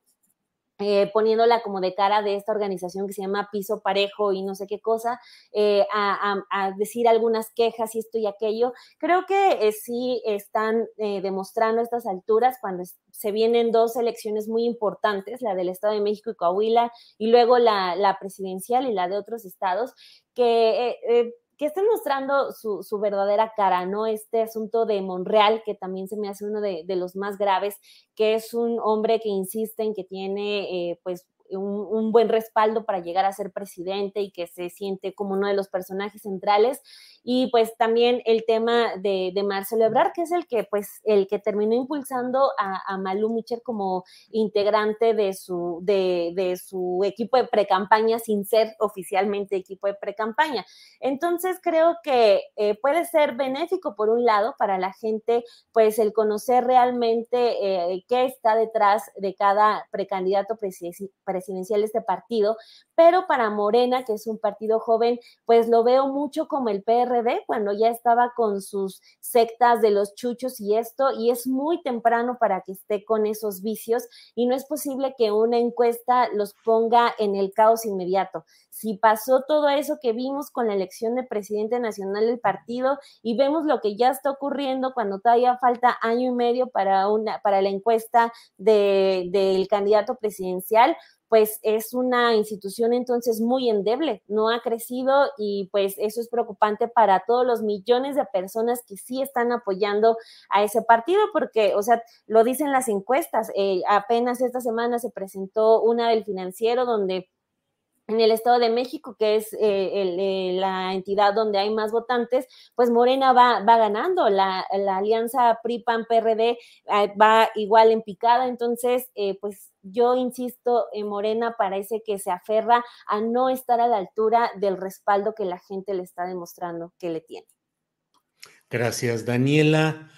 Eh, poniéndola como de cara de esta organización que se llama Piso Parejo y no sé qué cosa, eh, a, decir algunas quejas y esto y aquello. Creo que eh, sí están demostrando a estas alturas cuando se vienen dos elecciones muy importantes, la del Estado de México y Coahuila, y luego la, la presidencial y la de otros estados, que que estén mostrando su, su, verdadera cara, ¿no? Este asunto de Monreal, que también se me hace uno de, de los más graves, que es un hombre que insiste en que tiene, eh, pues, un, buen respaldo para llegar a ser presidente y que se siente como uno de los personajes centrales. Y pues también el tema de, Marcelo Ebrard, que es el que, pues, el que terminó impulsando a, a Malú Micher como integrante de su, de, su equipo de pre-campaña sin ser oficialmente equipo de pre-campaña. Entonces creo que eh, puede ser benéfico por un lado para la gente, pues el conocer realmente eh, qué está detrás de cada precandidato presidencial presidencial este partido, pero para Morena, que es un partido joven, pues lo veo mucho como el PRD, cuando ya estaba con sus sectas de los chuchos y esto, y es muy temprano para que esté con esos vicios, y no es posible que una encuesta los ponga en el caos inmediato. Si pasó todo eso que vimos con la elección de presidente nacional del partido y vemos lo que ya está ocurriendo cuando todavía falta año y medio para, una, para la encuesta de, del candidato presidencial, pues es una institución entonces muy endeble, no ha crecido y pues eso es preocupante para todos los millones de personas que sí están apoyando a ese partido, porque, o sea, lo dicen las encuestas, eh, apenas esta semana se presentó una del financiero donde en el Estado de México, que es eh, eh, la entidad donde hay más votantes, pues Morena va, va ganando, la, alianza PRI-PAN-PRD va igual en picada, entonces, pues yo insisto, en Morena parece que se aferra a no estar a la altura del respaldo que la gente le está demostrando que le tiene. Gracias, Daniela.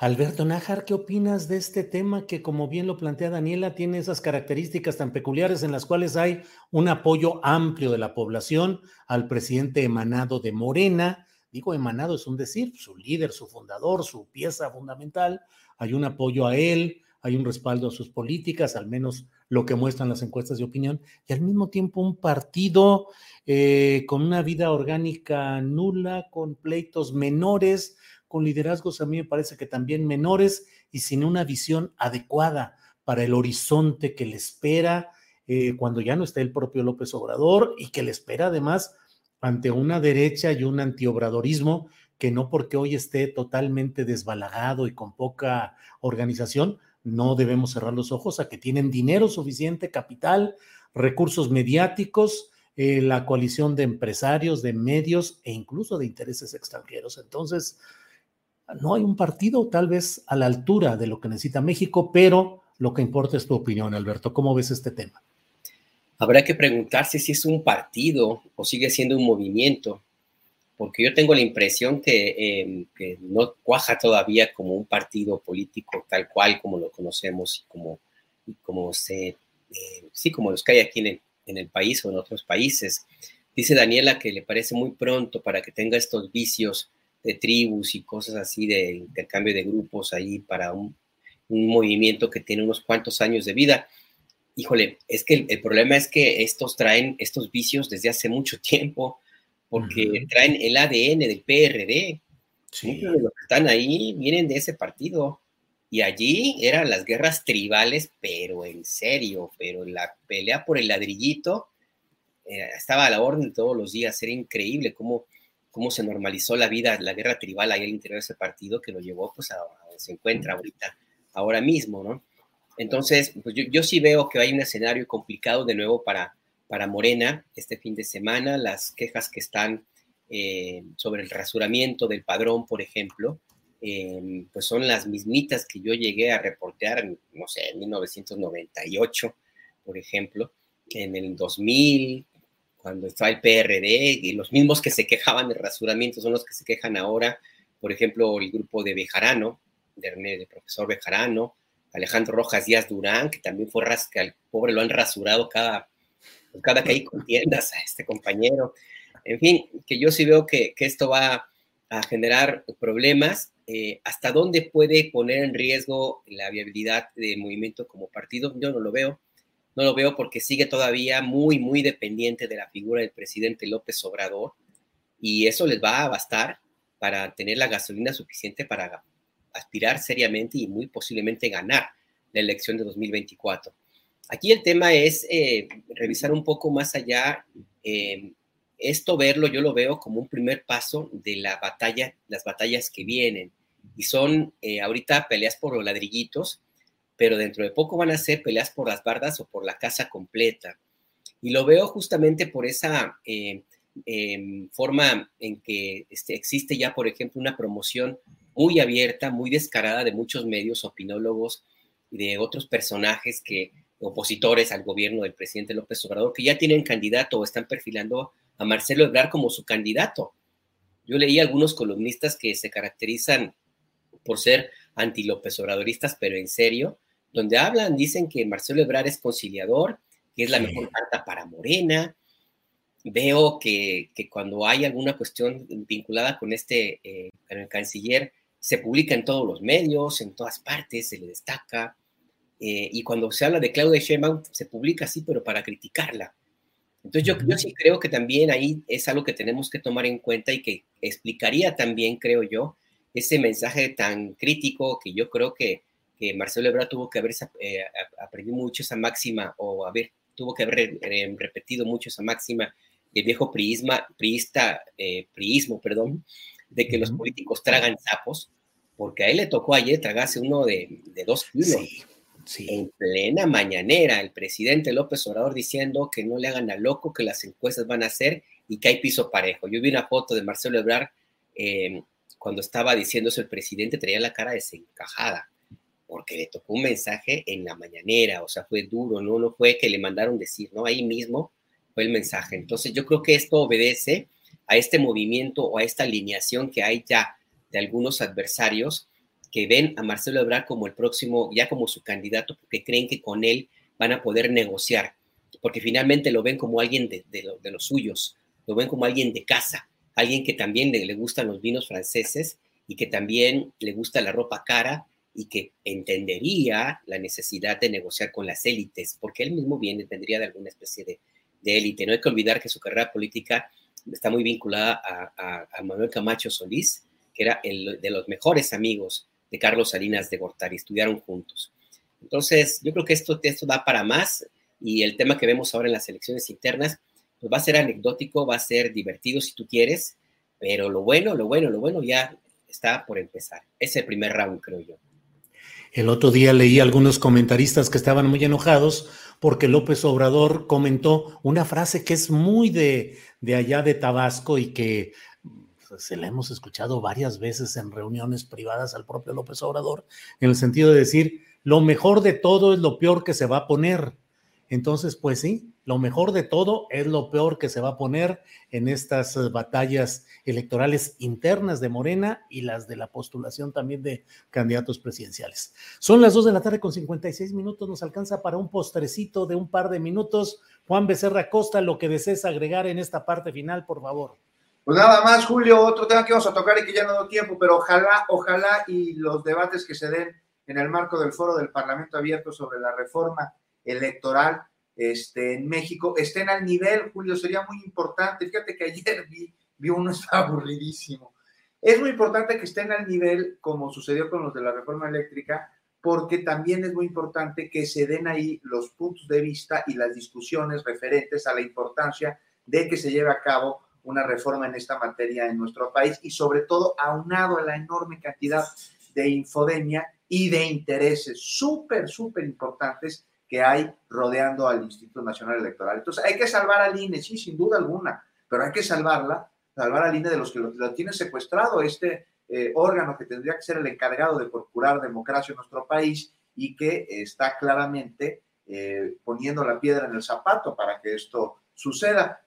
Alberto Nájar, ¿qué opinas de este tema que, como bien lo plantea Daniela, tiene esas características tan peculiares en las cuales hay un apoyo amplio de la población al presidente emanado de Morena? Digo, emanado es un decir, su líder, su fundador, su pieza fundamental, hay un apoyo a él, hay un respaldo a sus políticas, al menos lo que muestran las encuestas de opinión, y al mismo tiempo un partido eh, con una vida orgánica nula, con pleitos menores, con liderazgos a mí me parece que también menores y sin una visión adecuada para el horizonte que le espera eh, cuando ya no está el propio López Obrador y que le espera además ante una derecha y un antiobradorismo que no porque hoy esté totalmente desbalagado y con poca organización, no debemos cerrar los ojos a que tienen dinero suficiente, capital, recursos mediáticos, eh, la coalición de empresarios, de medios e incluso de intereses extranjeros. Entonces, no hay un partido tal vez a la altura de lo que necesita México, pero lo que importa es tu opinión, Alberto. ¿Cómo ves este tema? Habrá que preguntarse si es un partido o sigue siendo un movimiento porque yo tengo la impresión em, que, no cuaja todavía como un partido político tal cual como lo conocemos y como, como se, eh, sí, como los que hay aquí en el, país o en otros países. Dice Daniela que le parece muy pronto para que tenga estos vicios de tribus y cosas así de intercambio de grupos ahí para un, movimiento que tiene unos cuantos años de vida. Híjole, es que el, problema es que estos traen estos vicios desde hace mucho tiempo porque traen el ADN del PRD. Muchos de los que están ahí vienen de ese partido. Y allí eran las guerras tribales, pero en serio, pero la pelea por el ladrillito eh, estaba a la orden todos los días. Era increíble cómo, cómo se normalizó la vida, la guerra tribal ahí al interior de ese partido que lo llevó pues a, donde se encuentra ahorita, ahora mismo, ¿no? Entonces, pues yo, sí veo que hay un escenario complicado de nuevo para, para Morena este fin de semana, las quejas que están eh, sobre el rasuramiento del padrón, por ejemplo, eh, pues son las mismitas que yo llegué a reportear, no sé, en 1998, por ejemplo, en el 2000, cuando estaba el PRD, y los mismos que se quejaban del rasuramiento son los que se quejan ahora, por ejemplo, el grupo de Bejarano, del profesor Bejarano, Alejandro Rojas Díaz Durán, que también fue rasca, el pobre lo han rasurado cada, cada que hay contiendas a este compañero. En fin, que yo sí veo que, que esto va a generar problemas. Eh, ¿Hasta dónde puede poner en riesgo la viabilidad del movimiento como partido? Yo no lo veo. No lo veo porque sigue todavía muy, muy dependiente de la figura del presidente López Obrador y eso les va a bastar para tener la gasolina suficiente para aspirar seriamente y muy posiblemente ganar la elección de 2024. Aquí el tema es eh, revisar un poco más allá. Eh, esto verlo, yo lo veo como un primer paso de la batalla, las batallas que vienen. Y son eh, ahorita peleas por los ladrillitos, pero dentro de poco van a ser peleas por las bardas o por la casa completa. Y lo veo justamente por esa em, forma en que este, existe ya, por ejemplo, una promoción muy abierta, muy descarada de muchos medios, opinólogos y de otros personajes que opositores al gobierno del presidente López Obrador que ya tienen candidato o están perfilando a Marcelo Ebrard como su candidato. Yo leí algunos columnistas que se caracterizan por ser anti-López Obradoristas, pero en serio, donde hablan, dicen que Marcelo Ebrard es conciliador, que es la mejor carta para Morena. Veo que, cuando hay alguna cuestión vinculada con este, eh, con el canciller, se publica en todos los medios, en todas partes, se le destaca. Eh, y cuando se habla de Claudia Sheinbaum, se publica así, pero para criticarla. Entonces yo, yo sí creo que también ahí es algo que tenemos que tomar en cuenta y que explicaría también, creo yo, ese mensaje tan crítico que yo creo que, que Marcelo Ebrard tuvo que haber eh, aprendido mucho esa máxima o haber, tuvo que haber repetido mucho esa máxima el viejo prisma, priista, eh, priismo, perdón, de que los políticos tragan sapos, porque a él le tocó ayer tragarse uno de, dos kilos. En plena mañanera, el presidente López Obrador diciendo que no le hagan a loco, que las encuestas van a ser y que hay piso parejo. Yo vi una foto de Marcelo Ebrard em, cuando estaba diciendo eso el presidente, traía la cara desencajada, porque le tocó un mensaje en la mañanera, o sea, fue duro, ¿no? No fue que le mandaron decir, ¿no? Ahí mismo fue el mensaje. Entonces, yo creo que esto obedece a este movimiento o a esta alineación que hay ya de algunos adversarios que ven a Marcelo Ebrard como el próximo, ya como su candidato, porque creen que con él van a poder negociar, porque finalmente lo ven como alguien de, los suyos, lo ven como alguien de casa, alguien que también le, le, gustan los vinos franceses y que también le gusta la ropa cara y que entendería la necesidad de negociar con las élites, porque él mismo viene, tendría de alguna especie de, de élite. No hay que olvidar que su carrera política está muy vinculada a, Manuel Camacho Solís, que era el de los mejores amigos de Carlos Salinas de Gortari, estudiaron juntos. Entonces, yo creo que esto, esto da para más y el tema que vemos ahora en las elecciones internas, pues va a ser anecdótico, va a ser divertido si tú quieres, pero lo bueno, lo bueno, lo bueno ya está por empezar. Es el primer round, creo yo. El otro día leí algunos comentaristas que estaban muy enojados porque López Obrador comentó una frase que es muy de, de allá de Tabasco y que pues, se la hemos escuchado varias veces en reuniones privadas al propio López Obrador, en el sentido de decir, lo mejor de todo es lo peor que se va a poner. Entonces, pues sí, lo mejor de todo es lo peor que se va a poner en estas eh, batallas electorales internas de Morena y las de la postulación también de candidatos presidenciales. Son las dos de la tarde con 56 minutos, nos alcanza para un postrecito de un par de minutos. Juan Becerra Costa, lo que desees agregar en esta parte final, por favor. Pues nada más, Julio, otro tema que vamos a tocar y que ya no doy tiempo, pero ojalá, ojalá y los debates que se den en el marco del foro del Parlamento Abierto sobre la reforma electoral este, en México estén al nivel, Julio, sería muy importante. Fíjate que ayer vi, vi uno, está aburridísimo. Es muy importante que estén al nivel, como sucedió con los de la reforma eléctrica, porque también es muy importante que se den ahí los puntos de vista y las discusiones referentes a la importancia de que se lleve a cabo una reforma en esta materia en nuestro país y sobre todo aunado a la enorme cantidad de infodemia y de intereses súper, súper importantes que hay rodeando al Instituto Nacional Electoral. Entonces, hay que salvar al INE, sí, sin duda alguna, pero hay que salvarla salvar al INE de los que lo, lo tiene secuestrado, este eh, órgano que tendría que ser el encargado de procurar democracia en nuestro país y que está claramente eh, poniendo la piedra en el zapato para que esto suceda.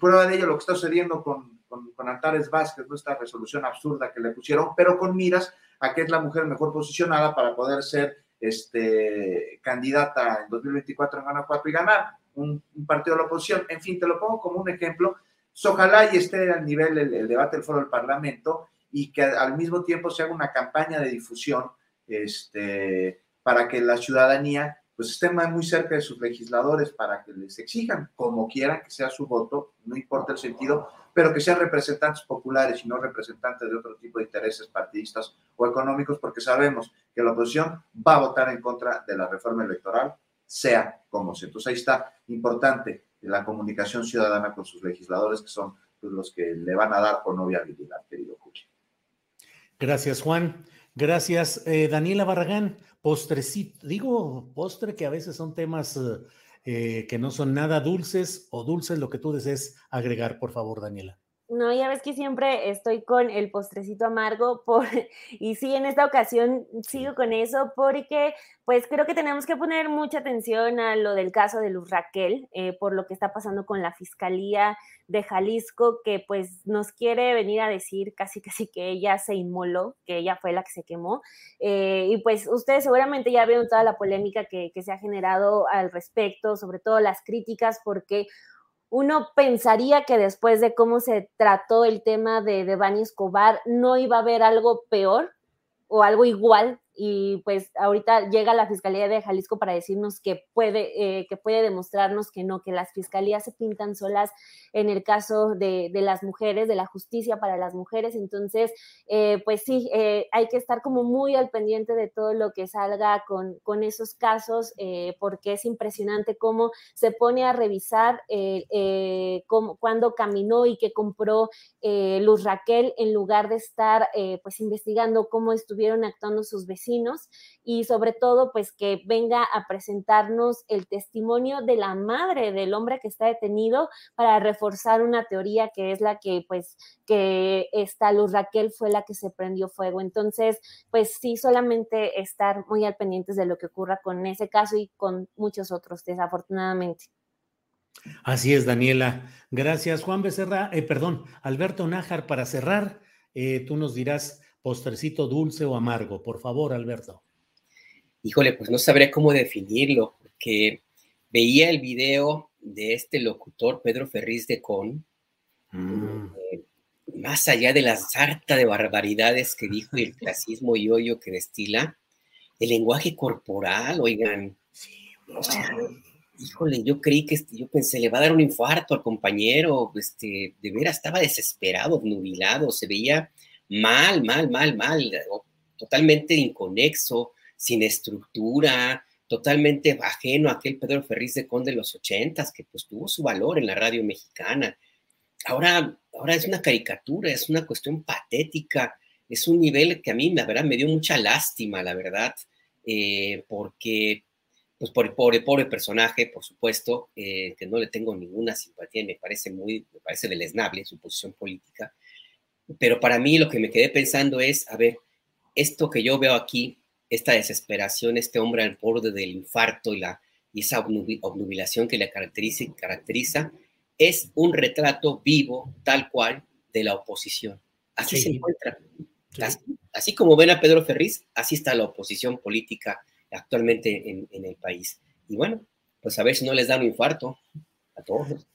Prueba de ello lo que está sucediendo con, con, Antares Vázquez, nuestra resolución absurda que le pusieron, pero con miras a que es la mujer mejor posicionada para poder ser este, candidata en 2024 en Guanajuato y ganar un, partido de la oposición. En fin, te lo pongo como un ejemplo. Ojalá y esté al nivel el, debate del foro del Parlamento y que al mismo tiempo se haga una campaña de difusión este, para que la ciudadanía pues muy cerca de sus legisladores para que les exijan, como quieran que sea su voto, no importa el sentido, pero que sean representantes populares y no representantes de otro tipo de intereses partidistas o económicos, porque sabemos que la oposición va a votar en contra de la reforma electoral, sea como sea. Entonces ahí está importante la comunicación ciudadana con sus legisladores, que son pues, los que le van a dar o no viabilidad, querido Julio. Gracias, Juan. Gracias, eh, Daniela Barragán. Postrecito, digo postre que a veces son temas eh, que no son nada dulces o dulces, lo que tú desees agregar, por favor, Daniela. No, ya ves que siempre estoy con el postrecito amargo por, y sí, en esta ocasión sigo con eso porque pues creo que tenemos que poner mucha atención a lo del caso de Luz Raquel, eh, por lo que está pasando con la Fiscalía de Jalisco, que pues nos quiere venir a decir casi casi que ella se inmoló, que ella fue la que se quemó. Eh, y pues ustedes seguramente ya vieron toda la polémica que, que se ha generado al respecto, sobre todo las críticas, porque uno pensaría que después de cómo se trató el tema de, de Bani Escobar, no iba a haber algo peor o algo igual y pues ahorita llega la Fiscalía de Jalisco para decirnos que puede, eh, que puede demostrarnos que no, que las fiscalías se pintan solas en el caso de, de las mujeres, de la justicia para las mujeres. Entonces, eh, pues sí, eh, hay que estar como muy al pendiente de todo lo que salga con, con esos casos, eh, porque es impresionante cómo se pone a revisar cómo, cuándo caminó y qué compró Luz Raquel en lugar de estar pues investigando cómo estuvieron actuando sus vecinos y sobre todo pues que venga a presentarnos el testimonio de la madre del hombre que está detenido para reforzar una teoría que es la que pues que esta Luz Raquel fue la que se prendió fuego. Entonces pues sí, solamente estar muy al pendientes de lo que ocurra con ese caso y con muchos otros desafortunadamente. Así es, Daniela. Gracias, Juan Becerra. Eh, perdón, Alberto Nájar, para cerrar, eh, tú nos dirás postrecito dulce o amargo? Por favor, Alberto. Híjole, pues no sabría cómo definirlo, porque veía el video de este locutor, Pedro Ferriz de Con, mm. eh, más allá de la sarta de barbaridades que dijo y el clasismo y hoyo que destila, el lenguaje corporal, oigan, sí, o sea, híjole, yo creí que, este, yo pensé, le va a dar un infarto al compañero, este, de veras estaba desesperado, nubilado, se veía mal, mal, mal, mal, totalmente inconexo, sin estructura, totalmente ajeno a aquel Pedro Ferriz de Conde de los ochentas, que pues tuvo su valor en la radio mexicana. Ahora, ahora es una caricatura, es una cuestión patética, es un nivel que a mí, la verdad, me dio mucha lástima, la verdad, eh, porque, pues por el pobre, pobre personaje, por supuesto, eh, que no le tengo ninguna simpatía, me parece muy, me parece deleznable su posición política, pero para mí lo que me quedé pensando es, a ver, esto que yo veo aquí, esta desesperación, este hombre al borde del infarto y, la, y esa obnubilación que le caracteriza, caracteriza, es un retrato vivo, tal cual, de la oposición. Así sí. se encuentra. Sí. Así, así, como ven a Pedro Ferriz, así está la oposición política actualmente en, en el país. Y bueno, pues a ver si no les da un infarto a todos.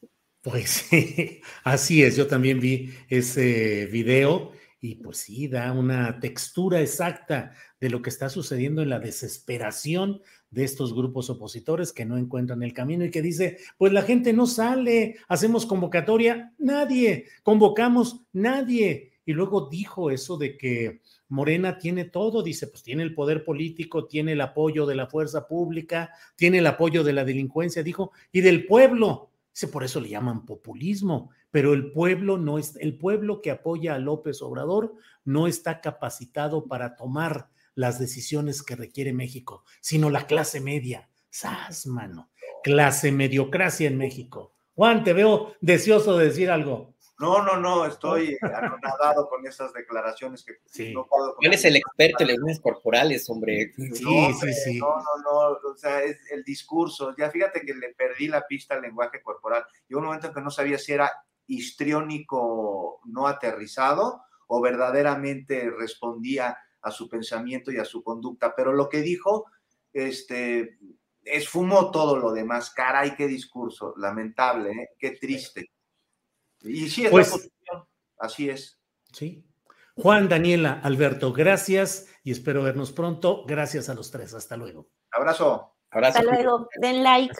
Pues sí, así es, yo también vi ese video y pues sí, da una textura exacta de lo que está sucediendo en la desesperación de estos grupos opositores que no encuentran el camino y que dice, pues la gente no sale, hacemos convocatoria, nadie, convocamos, nadie. Y luego dijo eso de que Morena tiene todo, dice, pues tiene el poder político, tiene el apoyo de la fuerza pública, tiene el apoyo de la delincuencia, dijo, y del pueblo. Dice, por eso le llaman populismo, pero el pueblo no es, el pueblo que apoya a López Obrador no está capacitado para tomar las decisiones que requiere México, sino la clase media. ¡Sas, mano! Clase mediocracia en México. Juan, te veo deseoso de decir algo. No, no, no, estoy anonadado con esas declaraciones que Sí. no puedo. ¿Quién es el experto en lenguajes corporales, hombre? Sí, No, sí, hombre, sí. No, no, no, o sea, es el discurso. Ya fíjate que le perdí la pista al lenguaje corporal. Llegó un momento en que no sabía si era histriónico no aterrizado o verdaderamente respondía a su pensamiento y a su conducta. Pero lo que dijo, este, esfumó todo lo demás. Caray, qué discurso, lamentable, ¿eh? qué triste. Y sí, es Pues- la así es. Sí. Juan, Daniela, Alberto, gracias y espero vernos pronto. Gracias a los tres. Hasta luego. Abrazo. Abrazo. Hasta luego. Den like.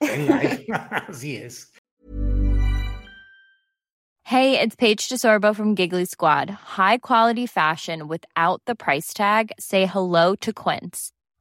Den like. Así es. Hey, it's Paige DeSorbo from Giggly Squad. High quality fashion without the price tag. Say hello to Quince.